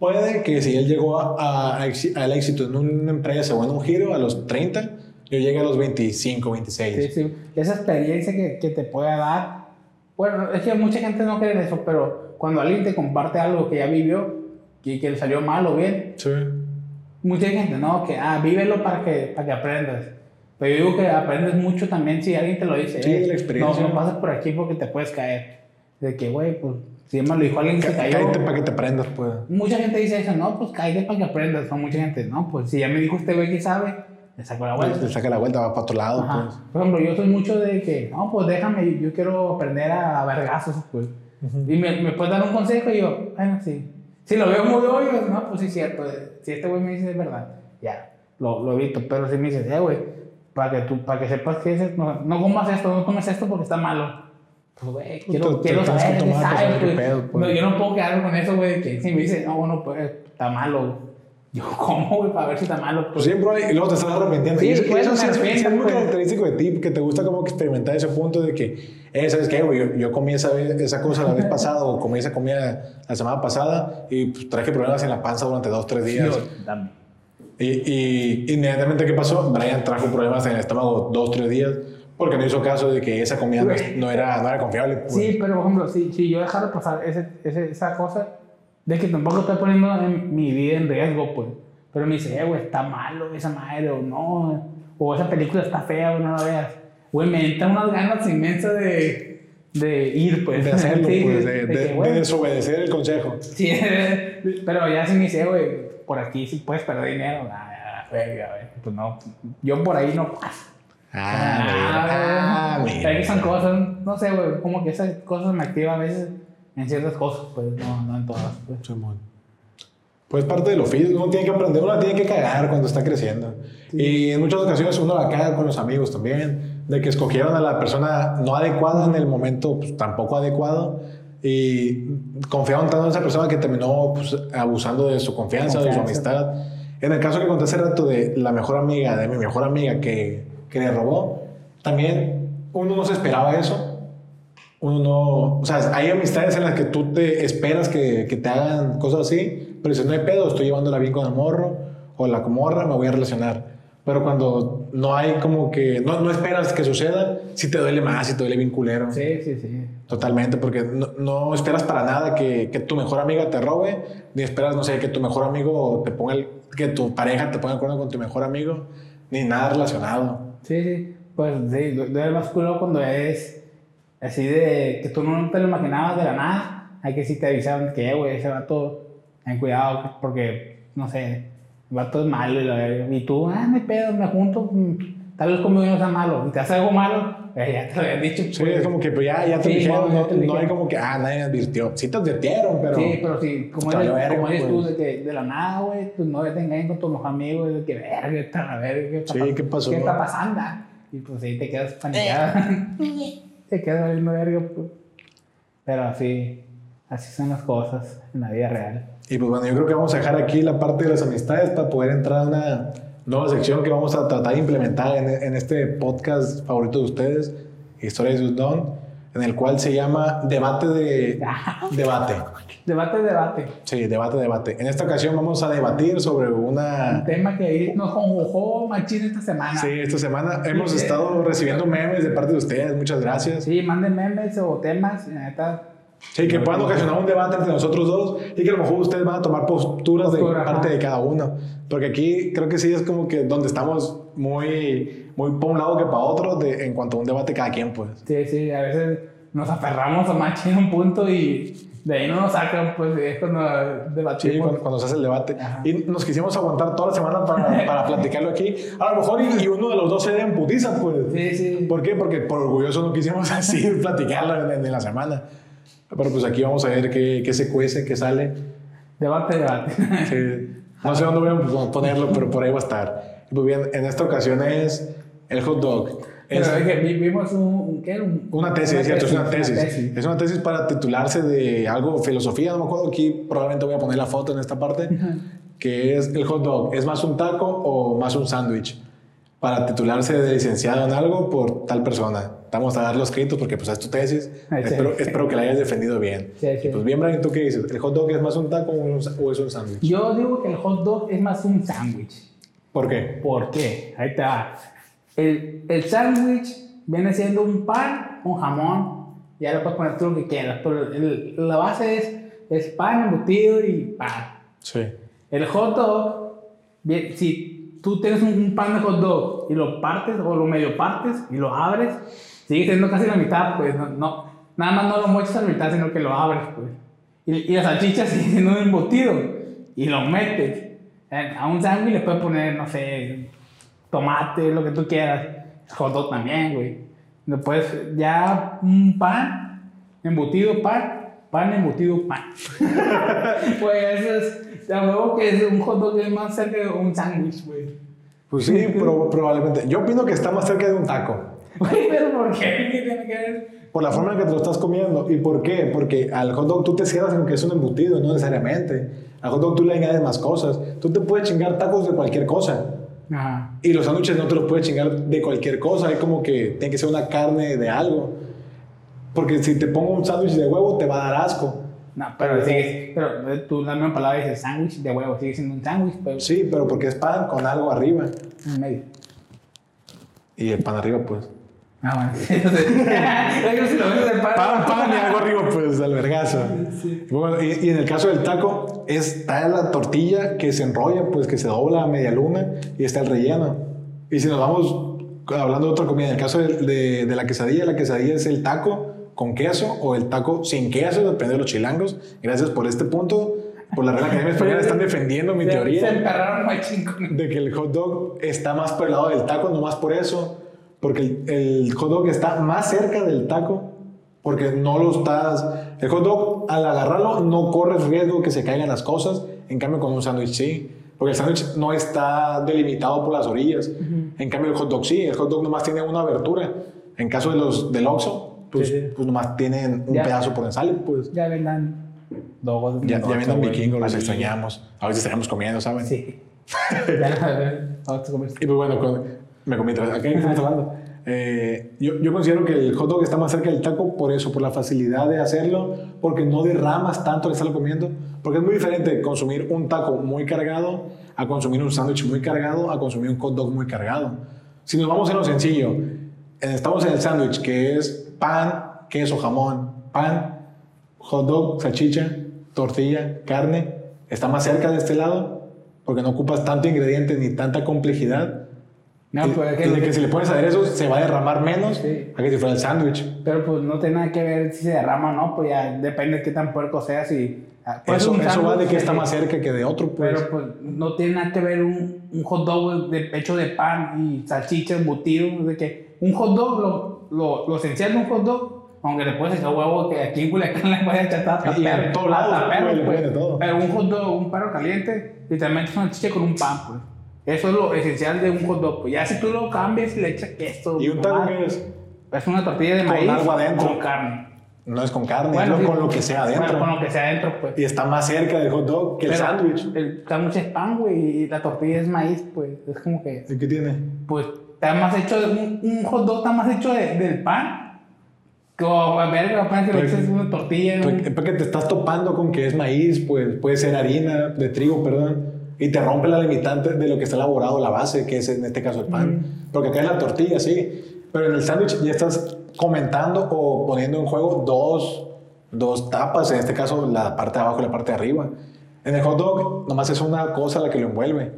Puede que si él llegó al éxito en una empresa o en un giro a los 30, yo llegue a los 25, 26. Sí, sí. Esa experiencia que, que te pueda dar. Bueno, es que mucha gente no cree en eso, pero cuando alguien te comparte algo que ya vivió y que le salió mal o bien, Sí. mucha gente, no, que, ah, vívelo para que, para que aprendas. Pero yo digo que aprendes mucho también si alguien te lo dice. Sí, eh, la experiencia. No, no pasas por aquí porque te puedes caer. De que, güey, pues, si me lo dijo alguien que se cayó. Cállate para que te aprendas, pues. Mucha gente dice eso, no, pues cállate para que aprendas. O mucha gente, no, pues si ya me dijo este güey que sabe, le saco la vuelta. Le saca la vuelta, va para otro lado, pues. Por ejemplo, yo soy mucho de que, no, pues déjame, yo quiero aprender a, vergazos, pues. Y me, me puedes dar un consejo y yo, bueno, sí. Si lo veo muy obvio, no, pues sí es cierto. Si este güey me dice es verdad, ya, lo, lo evito. Pero si me dices, eh, güey, para que, tú, para que sepas que es, no, no comas esto, no comes esto porque está malo. Pues, güey, quiero, te- quiero te que saber tomar, pues, pues. pedo, pues. No, yo no puedo quedarme con eso, güey, que si me dice, no, bueno, pues está malo. Yo, [laughs] ¿cómo, güey, para ver si está malo? Pues siempre y luego te estás arrepintiendo. Sí, y eso, pues, eso es, muy característico de ti, que te gusta como que experimentar ese punto de que, eh, ¿sabes qué, güey? Yo, yo comí esa, vez- esa cosa la vez [laughs] pasada o comí esa comida la semana pasada y pues, traje problemas en la panza durante dos, tres días. También. Y, y inmediatamente, ¿qué pasó? Brian trajo problemas en el estómago dos, tres días porque no hizo caso de que esa comida no, no era, no era confiable. pues. Sí, pero por ejemplo, si, si yo dejara pasar ese, ese- esa cosa, de que tampoco estoy poniendo en mi vida en riesgo, pues. Pero me dice, eh, güey, está malo esa madre, o no, o esa película está fea, o no la veas. Güey, me entran unas ganas inmensas de, de ir, pues. De hacerlo, [laughs] Sí, pues, de, de de- que, de desobedecer el consejo. Sí, [laughs] pero ya si me dice, güey, por aquí sí puedes perder dinero. Ah, verga, güey. Pues no, yo por ahí no paso. Ah, mira. Pero que son cosas, no sé, güey, como que esas cosas me activan a veces en ciertas cosas, pues no, no en todas. Pues. Simón. Pues parte de lo físico, uno tiene que aprender, uno la tiene que cagar cuando está creciendo. Y en muchas ocasiones uno la caga con los amigos también, de que escogieron a la persona no adecuada en el momento pues, tampoco adecuado y confiaron tanto en esa persona que terminó pues, abusando de su confianza, de su Confianza. amistad. En el caso que conté hace rato de la mejor amiga, de mi mejor amiga que, que le robó, también uno no se esperaba eso. Uno no, o sea, hay amistades en las que tú te esperas que, que te hagan cosas así, pero dices, no hay pedo, estoy llevándola bien con el morro o la morra, me voy a relacionar. Pero cuando no hay como que, no, no esperas que suceda, sí te duele más, sí te duele bien culero. Sí, sí, sí. Totalmente, porque no, no esperas para nada que, que tu mejor amiga te robe, ni esperas, no sé, que tu mejor amigo te ponga, el- que tu pareja te ponga de acuerdo con tu mejor amigo, ni nada relacionado. Sí, sí. Pues sí, du- duele más culo cuando es así de que tú no te lo imaginabas de la nada. Hay que sí te avisaron que, eh, güey, ese vato, ten cuidado, porque, no sé, el vato es malo y, verga. y tú, ah, me pedo, me junto, mm, tal vez conmigo no sea malo, y te hace algo malo, eh, ya te lo habían dicho. Sí, pues. es como que pues, ya, ya te Sí, dijeron, no, no, te no hay como que, ah, nadie me advirtió. Sí te advirtieron, pero... Sí, pero sí, como eres, verga, como eres tú, pues. de, que de la nada, güey, tu novia te engaña con tus amigos, de que verga, está la verga, ¿qué está, Sí, ¿qué pasó? ¿Qué está pasando? Y pues ahí te quedas paniqueada. [laughs] te quedas valiendo verga, pues. Pero así, así son las cosas en la vida real. Y pues bueno, yo creo que vamos a dejar aquí la parte de las amistades para poder entrar a una nueva sección que vamos a tratar de implementar en, en este podcast favorito de ustedes, Historias de Udon, en el cual se llama Debate de... [laughs] Debate. Debate, debate. Sí, debate, debate. En esta ocasión vamos a debatir sobre Un una... tema que nos conjugó machín esta semana. Sí, esta semana hemos estado recibiendo memes de parte de ustedes, muchas gracias. Sí, manden memes o temas, la neta. Sí, que puedan ocasionar un debate entre nosotros dos y que a lo mejor ustedes van a tomar posturas de Postura, parte ajá. de cada uno. Porque aquí creo que sí es como que donde estamos muy, muy para un lado que para otro de, en cuanto a un debate cada quien, pues. Sí, sí, a veces nos aferramos a machín un punto y de ahí no nos sacan, pues es cuando Sí, debatimos. cuando, cuando se hace el debate. Ajá. Y nos quisimos aguantar toda la semana para, [laughs] para platicarlo aquí. A lo mejor y, y uno de los dos se den putiza, pues. Sí, sí. ¿Por qué? Porque por orgulloso no quisimos [laughs] así platicarlo en, en la semana. Pero pues aquí vamos a ver qué, qué se cuece, qué sale. Debate, debate. [laughs] Sí. No sé dónde voy a ponerlo, pero por ahí va a estar. Muy bien, en esta ocasión es el hot dog. Pero es que vi- vimos un, un- ¿qué? Un- una tesis, es cierto, es una tesis. Es una tesis para titularse de algo, filosofía, no me acuerdo, aquí probablemente voy a poner la foto en esta parte, que es el hot dog. ¿Es más un taco o más un sándwich? Para titularse de licenciado en algo por tal persona. Vamos a dar los créditos porque pues es tu tesis. Ay, sí. espero, espero que la hayas defendido bien. Sí, sí. Y, Pues bien, Brian, ¿tú qué dices? ¿El hot dog es más un taco o es un sándwich? Yo digo que el hot dog es más un sándwich. ¿Por qué? ¿Por qué? Ahí va. El, el sándwich viene siendo un pan, un jamón, ya le puedes poner tú lo que quieras, pero el- la base es, es pan, embutido y pan. Sí. El hot dog, bien, si tú tienes un, un pan de hot dog y lo partes o lo medio partes y lo abres, sigue siendo casi la mitad, pues no, no- nada más no lo mochas a la mitad, sino que lo abres, pues. Y, y la salchicha [laughs] sigue siendo un embutido y lo metes. A un sándwich le puedes poner, no sé, tomate, lo que tú quieras. Hot dog también, güey. Después ya un pan, embutido pan, pan embutido pan. [laughs] pues eso es, de huevo que es un hot dog es más cerca de un sándwich, güey. Pues sí, [laughs] pero probablemente. Yo opino que está más cerca de un taco. Güey, pero ¿por qué? ¿Qué tiene que ver? Por la forma en que te lo estás comiendo. ¿Y por qué? Porque al hot dog tú te cierras en que es un embutido, no necesariamente. Al hot dog tú le añades más cosas. Tú te puedes chingar tacos de cualquier cosa. Ajá. Y los sándwiches no te los puedes chingar de cualquier cosa. Hay como que tiene que ser una carne de algo. Porque si te pongo un sándwich de huevo, te va a dar asco. No, pero sigue, pero eh, tú la misma palabra dices sándwich de huevo, sigue siendo un sándwich, pero Sí, pero porque es pan con algo arriba. en medio. Y el pan arriba, pues. Ah, bueno. [laughs] Que si lo ves de pan, Pan, pan y algo arriba, pues, al vergazo. Bueno, y, y en el caso del taco, está la tortilla que se enrolla, pues, que se dobla a media luna y está el relleno. Y si nos vamos hablando de otra comida, en el caso de, de- de la quesadilla, la quesadilla es el taco con queso o el taco sin queso, depende de los chilangos. Gracias por este punto. Por la Real Academia Española están defendiendo mi teoría Se emperraron de que el hot dog está más por el lado del taco, no más por eso, porque el, el hot dog está más cerca del taco, porque no lo estás... El hot dog, al agarrarlo, no corres riesgo que se caigan las cosas, en cambio con un sándwich sí, porque el sándwich no está delimitado por las orillas, en cambio el hot dog sí, el hot dog nomás tiene una abertura, en caso de los del Oxxo, pues, Sí, sí. pues nomás tienen un Ya. pedazo por sale, pues... Ya vendan dogos. Ya, ya güey. vikingos, los extrañamos. A veces estaríamos comiendo, ¿saben? Sí. [laughs] ya, vamos a comer. Y pues bueno, con- me comí tres. ¿A qué estamos hablando? Eh, yo, yo considero que el hot dog está más cerca del taco por eso, por la facilidad de hacerlo, porque no derramas tanto al estarlo comiendo. Porque es muy diferente consumir un taco muy cargado a consumir un sándwich muy cargado a consumir un hot dog muy cargado. Si nos vamos en lo sencillo, eh, estamos en el sándwich que es pan, queso, jamón, pan, hot dog, salchicha, tortilla, carne, está más cerca de este lado porque no ocupas tanto ingrediente ni tanta complejidad. No, pues que, de que si le pones aderezos se va a derramar menos Sí. a que si fuera el sándwich. pero pues no tiene nada que ver si se derrama o no, pues ya depende de qué tan puerco seas y Ah, puede ser Eso, eso va de que está más cerca que de otro, pues. Pero pues no tiene nada que ver un, un hot dog de, hecho de pan y salchicha embutido. De que un hot dog, lo, lo, lo esencial de un hot dog, aunque le puedes echar huevo, que aquí en Culiacán [laughs] le puedes echar hasta Y en perro, lados, hasta perro, güey, le pues. todo. Pero un hot dog, un perro caliente, literalmente es una salchicha con un pan, pues. Eso es lo esencial de un hot dog. Pues ya si tú lo cambias y le echas queso. ¿Y un taco qué es? Es una tortilla de Con maíz algo adentro. con carne. No es con carne, Bueno, es sí. con lo que sea adentro. Bueno, con lo que sea adentro, pues. Y está más cerca del hot dog que el Pero sándwich. El sándwich es pan, güey, y la tortilla es maíz, pues. Es como que, ¿Y qué tiene? pues, está más hecho de un, un hot dog está más hecho de- del pan. Como, a ver, apenas que le Pues- eches una tortilla. ¿no? Porque porque te estás topando con que es maíz, pues puede ser harina, de trigo, perdón, y te rompe la limitante de lo que está elaborado la base, que es en este caso el pan. Porque acá es la tortilla, sí, pero en el sándwich ya estás comentando o poniendo en juego dos, dos tapas, en este caso la parte de abajo y la parte de arriba. En el hot dog nomás es una cosa la que lo envuelve.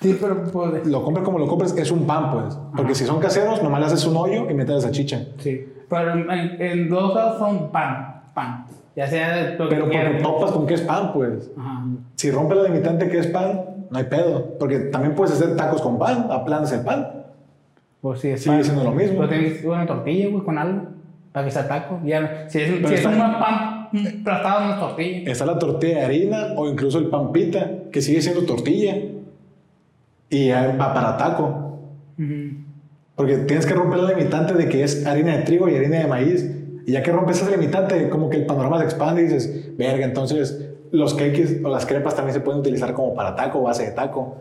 Sí, pero pues. Lo compres como lo compres, es un pan, pues. Porque si son caseros, nomás le haces un hoyo y metes la salchicha. Sí. Pero en, en, en dos lados son pan, pan. Ya sea lo que Pero porque quieras. topas con que es pan, pues. Ajá. Si rompe la limitante que es pan, no hay pedo. Porque también puedes hacer tacos con pan, aplanas el pan. Pues sí, es Sigue pan. siendo lo mismo. Pero tienes que hacer una tortilla, güey, con algo. Para que sea taco. Ya, si es, si es está- un pan plastado en una tortilla. Está la tortilla de harina o incluso el pan pita, que sigue siendo tortilla. Y ya va para taco. Ujú. Porque tienes que romper la limitante de que es harina de trigo y harina de maíz. Y ya que rompes esa limitante, como que el panorama se expande y dices, verga, entonces los cakes o las crepas también se pueden utilizar como para taco o base de taco.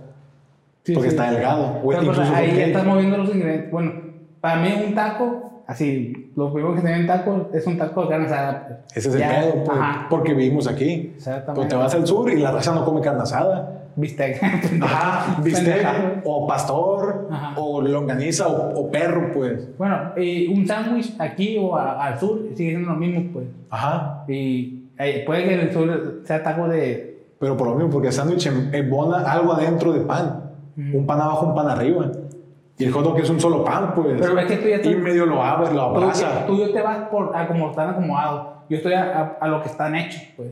Sí, porque sí. está delgado. O Pero, pues, ahí ya estás moviendo los ingredientes. Bueno, para mí un taco, así, lo primero que se ve en taco es un taco de carne asada. pues. Ese es el pedo, porque vivimos aquí. Exactamente. Pues te vas al sur y la raza no come carne asada. Bistec. [laughs] Ajá, bistec o pastor Ajá. o longaniza o, o perro, pues. Bueno, un sándwich aquí o a- al sur sigue siendo lo mismo, pues. Ajá. Y eh, puede que en el sur sea taco de. Pero por lo mismo, porque el sándwich em- embona algo adentro de pan. Un pan abajo, un pan arriba. Y el hot dog es un solo pan, pues. Pero es que tú ya estás- Y medio lo abres, lo Tú, abraza. tú y yo te vas por a como están acomodados. Yo estoy a, a- a lo que están hechos, pues.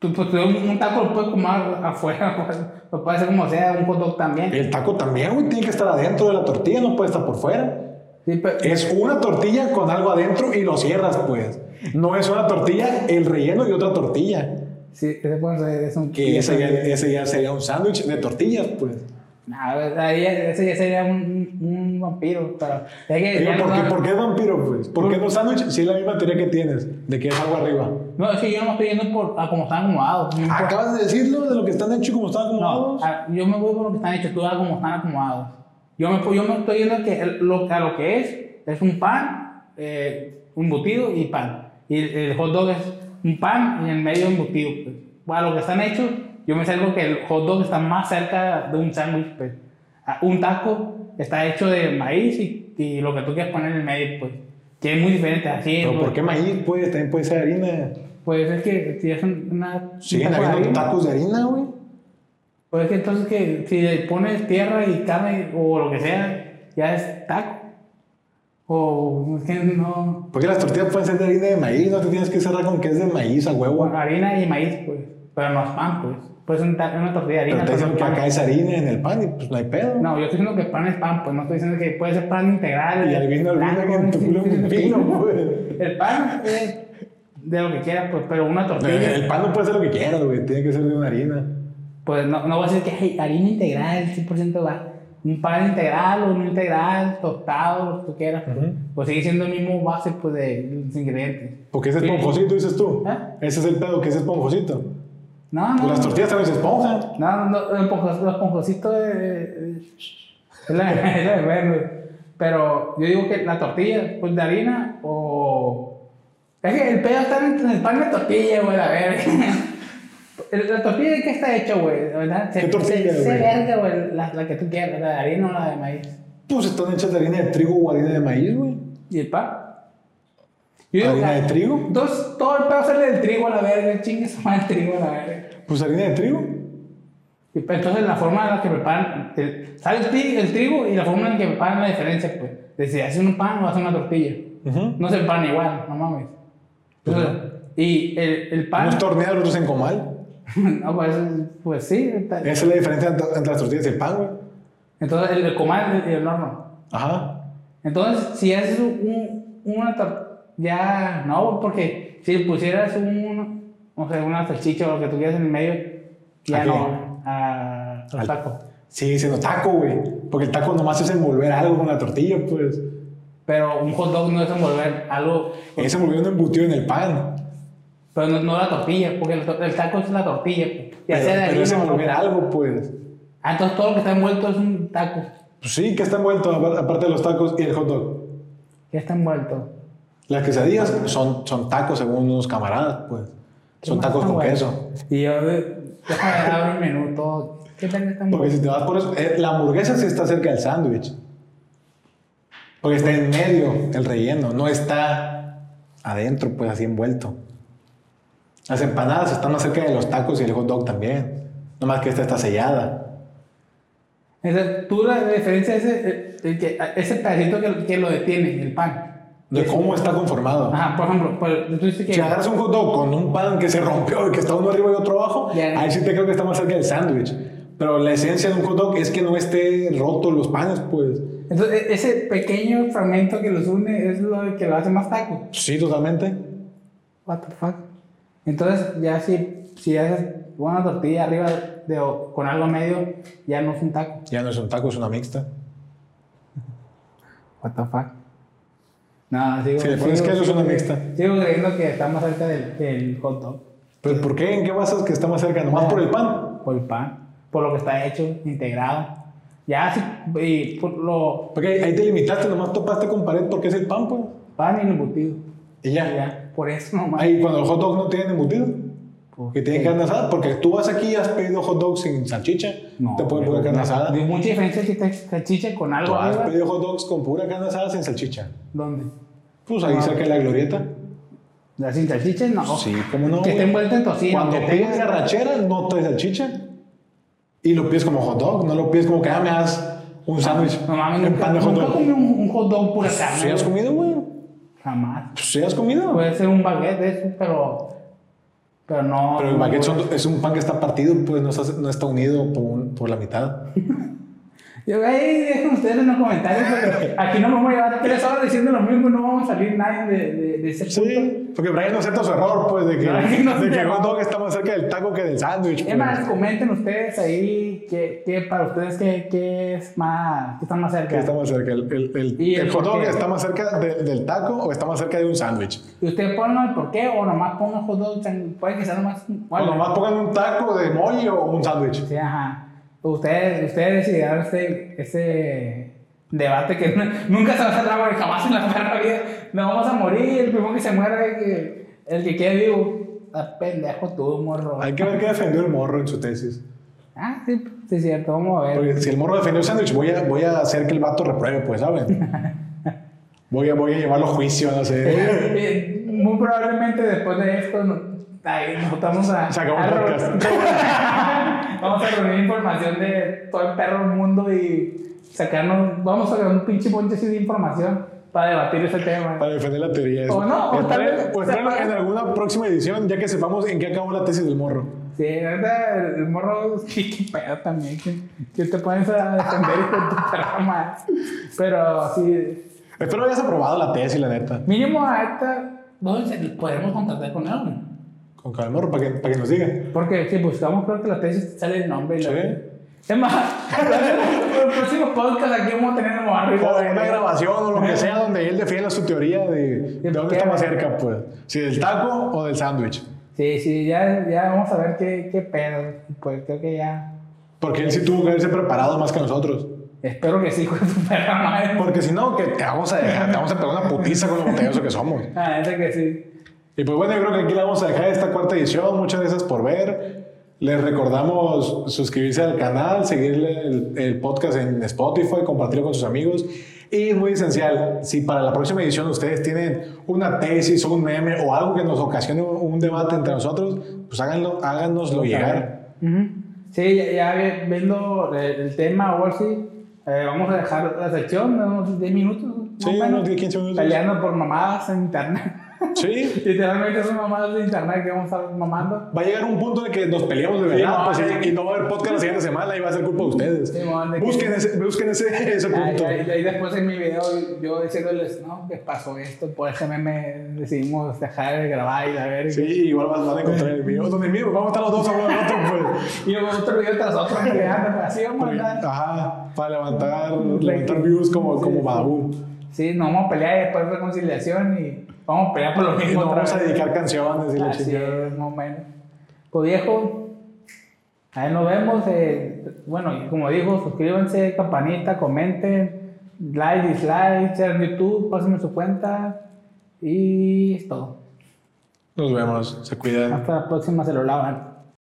Tú, pues, un, un taco lo puedes comer afuera, [laughs] pues. Lo puedes hacer como sea, un hot dog también. El taco también, güey, tiene que estar adentro de la tortilla, no puede estar por fuera. Sí, pero- Es una tortilla con algo adentro y lo cierras, pues. No es una tortilla, el relleno y otra tortilla. Sí, ese puede ser, es un Que ese ya, ese ya sería un sándwich de tortillas, pues. Nah, ese ya sería un, un vampiro, pero es que ya ¿por, qué, ¿Por qué vampiro, pues? ¿Por qué no sándwich? Si es la misma teoría que tienes, de que es algo arriba. No, es que yo no me estoy yendo por a como están acomodados. No. Acabas de decirlo, de lo que están hechos y cómo están acomodados. No, a- yo me voy por lo que están hechos, tú a como están acomodados. Yo me, yo me estoy yendo a, que lo, a lo que es, es un pan, eh, un embutido y pan. Y el, el hot dog es un pan y en el medio embutido. Pues. Bueno, a lo que están hechos, yo me salgo que el hot dog está más cerca de un sándwich. Pues. Un taco está hecho de maíz y, y lo que tú quieras poner en el medio, pues. Es muy diferente. Así Pero pues. ¿por qué maíz? Pues también puede ser harina. Pues es que si es un- una. un Siguen habiendo harina, tacos de harina, güey. Pues es que entonces que si le pones tierra y carne o lo que sea, ya es taco. O es que no. Porque las tortillas pueden ser de harina de maíz, no te tienes que cerrar con que es de maíz a huevo. Bueno, harina y maíz, pues. Pero no es pan, pues. Pues un ta- una tortilla de harina. Pero te dicen que acá es harina en el pan y pues no hay pedo. No, yo estoy diciendo que pan es pan, pues no estoy diciendo que puede ser pan integral. Y ahí vino el vino en tu culo pues. El pan es de lo que quieras, pues, pero una tortilla. El pan no puede ser lo que quieras, güey. Tiene que ser de una harina. Pues no, no va a ser que hay harina integral, 100% va. Un pan integral o no integral, tostado, lo que tú quieras. pues. Ujú. Pues sigue siendo el mismo base pues, de los ingredientes. Porque ese esponjosito, dices tú. ¿Eh? Ese es el pedo, que es esponjosito. No, no. Pues las tortillas también se esponjan. No, no, el esponjos- los esponjositos es, es la, es la de [laughs] verde. Pero yo digo que la tortilla, pues de harina o. Es que el pedo está en el pan de tortilla, güey, la verga. [laughs] El- La tortilla de qué está hecha, güey, ¿verdad? Se- ¿Qué tortilla, se güey? verga, güey, la, la que tú quieras, la de harina o la de maíz. Pues están hechas de harina de trigo o harina de maíz, güey. ¿Y el pan? Yo digo ¿Harina que- de trigo? Entonces, todo el pedo sale del trigo a la verga, chingue su madre el trigo a la verga. Pues harina de trigo. Y pues, Entonces, la forma en la que preparan, el- sale el, tri- el trigo y la forma en que preparan la diferencia, pues. De si hace un pan o hace una tortilla. Ujú. No se pan igual, no mames. Pues Entonces, Y el, el pan. Unos torneos, otros en comal. [laughs] no, pues, pues sí. Esa es la diferencia entre, entre las tortillas y el pan, güey. Entonces, el, el comal y el horno. Ajá. Entonces, si haces un, una tortilla. Ya, no, porque si pusieras un. O sea, una salchicha o lo que tuvieras en el medio, ya ¿A qué? no. A, al taco. Sigue siendo taco, güey. Porque el taco nomás es envolver algo con la tortilla, pues. Pero un hot dog no es envolver algo. Es envolver un embutido en el pan. Pero no, no la tortilla, porque el, el taco es la tortilla. pues. Ya Pero, sea de pero es envolver algo, pues. Ah, entonces todo lo que está envuelto es un taco. Pues sí, que está envuelto, apar- aparte de los tacos y el hot dog. ¿Qué está envuelto? Las quesadillas son, son tacos según unos camaradas, pues. Son ¿Qué más tacos con queso. Y yo, déjame el menú, todo. ¿Qué tal está Porque si te vas por eso, eh, la hamburguesa sí está cerca del sándwich. Porque está en medio el relleno, no está adentro, pues así envuelto. Las empanadas están más cerca de los tacos y el hot dog también. Nomás que esta está sellada. Entonces, tú la diferencia es ese, eh, el que- ese pedacito que, que lo detiene, el pan. De cómo está conformado. Ajá, por ejemplo, tú dices que. Si agarras un hot dog con un pan que se rompió y que está uno arriba y otro abajo, Ya. ahí sí te creo que está más cerca del sándwich. Pero la esencia de un hot dog es que no esté roto los panes, pues. Entonces, e- ese pequeño fragmento que los une es lo que lo hace más taco. Sí, totalmente. What the fuck. Entonces, ya si, si haces una tortilla arriba de, o con algo medio, ya no es un taco. Ya no es un taco, es una mixta. What the fuck. No, sigo, Si le pones sigo- queso, es una mixta. Sigo creyendo que está más cerca del, del hot dog. ¿Pero por qué? ¿En qué basas que está más cerca? ¿Nomás por el pan? Por el pan. Por lo que está hecho, integrado. Ya, sí, y por lo Porque ahí te limitaste, nomás topaste con pared porque es el pan, pues. pan y el embutido. Y ya. Ya, por eso nomás. Ahí cuando el hot dog no tiene embutido. ¿Por Que tiene qué? carne asada. Porque tú vas aquí y has pedido hot dog sin salchicha. No, te pueden poner carne no, asada. Hay mucha diferencia si te salchicha con Tú algo has arriba. pedido hot dogs con pura carne asada sin salchicha. ¿Dónde? Pues ahí Ah. cerca de la glorieta. ¿La sin salchicha? No. Sí, ¿cómo no, Que esté envuelta en tocino. Cuando que pides garrachera, no trae salchicha. Y lo pides como hot dog, no lo pides como que ah, me das un sándwich. No mames, un nunca, pan de hot nunca dog. comí un, un hot dog pura carne. ¿Sí has comido, güey? Jamás. Pues sí has comido. Puede ser un baguette de eso, pero. Pero no. Pero el baguette son- es un pan que está partido, pues no está, no está unido por, un- por la mitad. [laughs] Yo, ahí dejen ustedes en los comentarios, pero aquí no vamos a llevar tres horas diciendo lo mismo, no vamos a salir nadie de, de, de ese punto. Sí, porque Brian no acepta su error, pues, de que, No, de que el hot dog está más cerca del taco que del sándwich. Es pues. más, comenten ustedes ahí qué, qué para ustedes qué, qué es más, qué está más cerca. ¿Qué está más cerca? ¿El, el, el, ¿Y el el hot dog está más cerca de- del taco o está más cerca de un sándwich? Y ustedes pongan el por qué o nomás pongan hot dog, puede que sea nomás. O bueno, nomás pongan un taco de molly o un sándwich. Sí, ajá. Ustedes, ustedes decidirán este, ese debate que nu- [laughs] nunca se va a cerrar porque jamás en la perra vida nos vamos a morir. El primero que se muera es que, el que quede vivo. Está pendejo tú, morro. Hay que ver qué defendió el morro en su tesis. Ah, sí, sí, es cierto. Vamos a ver. Porque si el morro defendió el sándwich, voy a, voy a hacer que el vato repruebe, pues, ¿saben? [laughs] Voy a, voy a llevarlo a juicio, no sé. Muy probablemente después de esto no- ahí nos vamos a, el a podcast. [laughs] vamos a reunir información de todo el perro del mundo y sacarnos vamos a sacar un pinche ponche de información para debatir ese tema Para defender la teoría. O no, o tal vez- o esperen o sea, en alguna próxima edición, ya que sepamos en qué acabó la tesis del morro. sí verdad el, morro [laughs] sí qué pedo también que, que te pones a defender con tu más pero sí Espero hayas aprobado la tesis, la neta. mínimo a esta podemos contactar con él. Con cada morro, para que, para que nos diga. Porque si buscamos, creo que la tesis sale el nombre y la. Es más, el próximo podcast aquí vamos a tener como arriba. O una grabación o lo que sea donde él defienda su teoría de, de dónde está más cerca, pues. Si del taco o del sándwich. Sí, sí, ya, ya vamos a ver qué, qué pedo. Pues creo que ya. Porque él sí tuvo que haberse preparado más que nosotros. Espero que sí, [laughs] con tu perra madre. Porque si no, que te vamos a dejar, te vamos a pegar una putiza con lo botelloso que somos. Ah, ese que sí. Y pues bueno, yo creo que aquí la vamos a dejar esta cuarta edición. Muchas gracias por ver. Les recordamos suscribirse al canal, seguirle el, el podcast en Spotify, compartirlo con sus amigos. Y muy esencial, si para la próxima edición ustedes tienen una tesis o un meme o algo que nos ocasione un, un debate entre nosotros, pues háganlo, háganoslo llegar. Ujú. Sí, ya, ya vi- viendo el, el tema o así, eh, vamos a dejar la sección de unos 10 minutos. Sí, unos 10, 15 minutos. Peleando por mamadas en internet. Sí. [laughs] Literalmente son mamadas de internet que vamos a estar mamando. Va a llegar un punto en el que nos peleamos de Sí, verdad, no, pues, sí. y, y no va a haber podcast la siguiente semana y va a ser culpa de ustedes. Sí, de que- busquen ese, busquen ese, ese punto. ahí- ahí después en mi video yo diciéndoles, no, que pasó esto, por ese meme decidimos dejar de grabar y a ver. Sí, igual van van a encontrar el mío. Donde mío, vamos a estar los dos hablando del otro, pues. [laughs] Y luego otro video tras otro peleando, así vamos a andar. Ajá, para levantar, levantar views como, como Badabun. Sí, nos vamos a pelear y después reconciliación y vamos a pelear por lo [laughs] mismo. no vamos a dedicar canciones y la Así chingada. es, más o menos. Pues viejo, ahí nos vemos. eh, bueno, y como dijo, suscríbanse, campanita, comenten, like, dislike, share en YouTube, pásenme su cuenta y es todo. Nos vemos, se cuidan. Hasta la próxima, se lo lavan.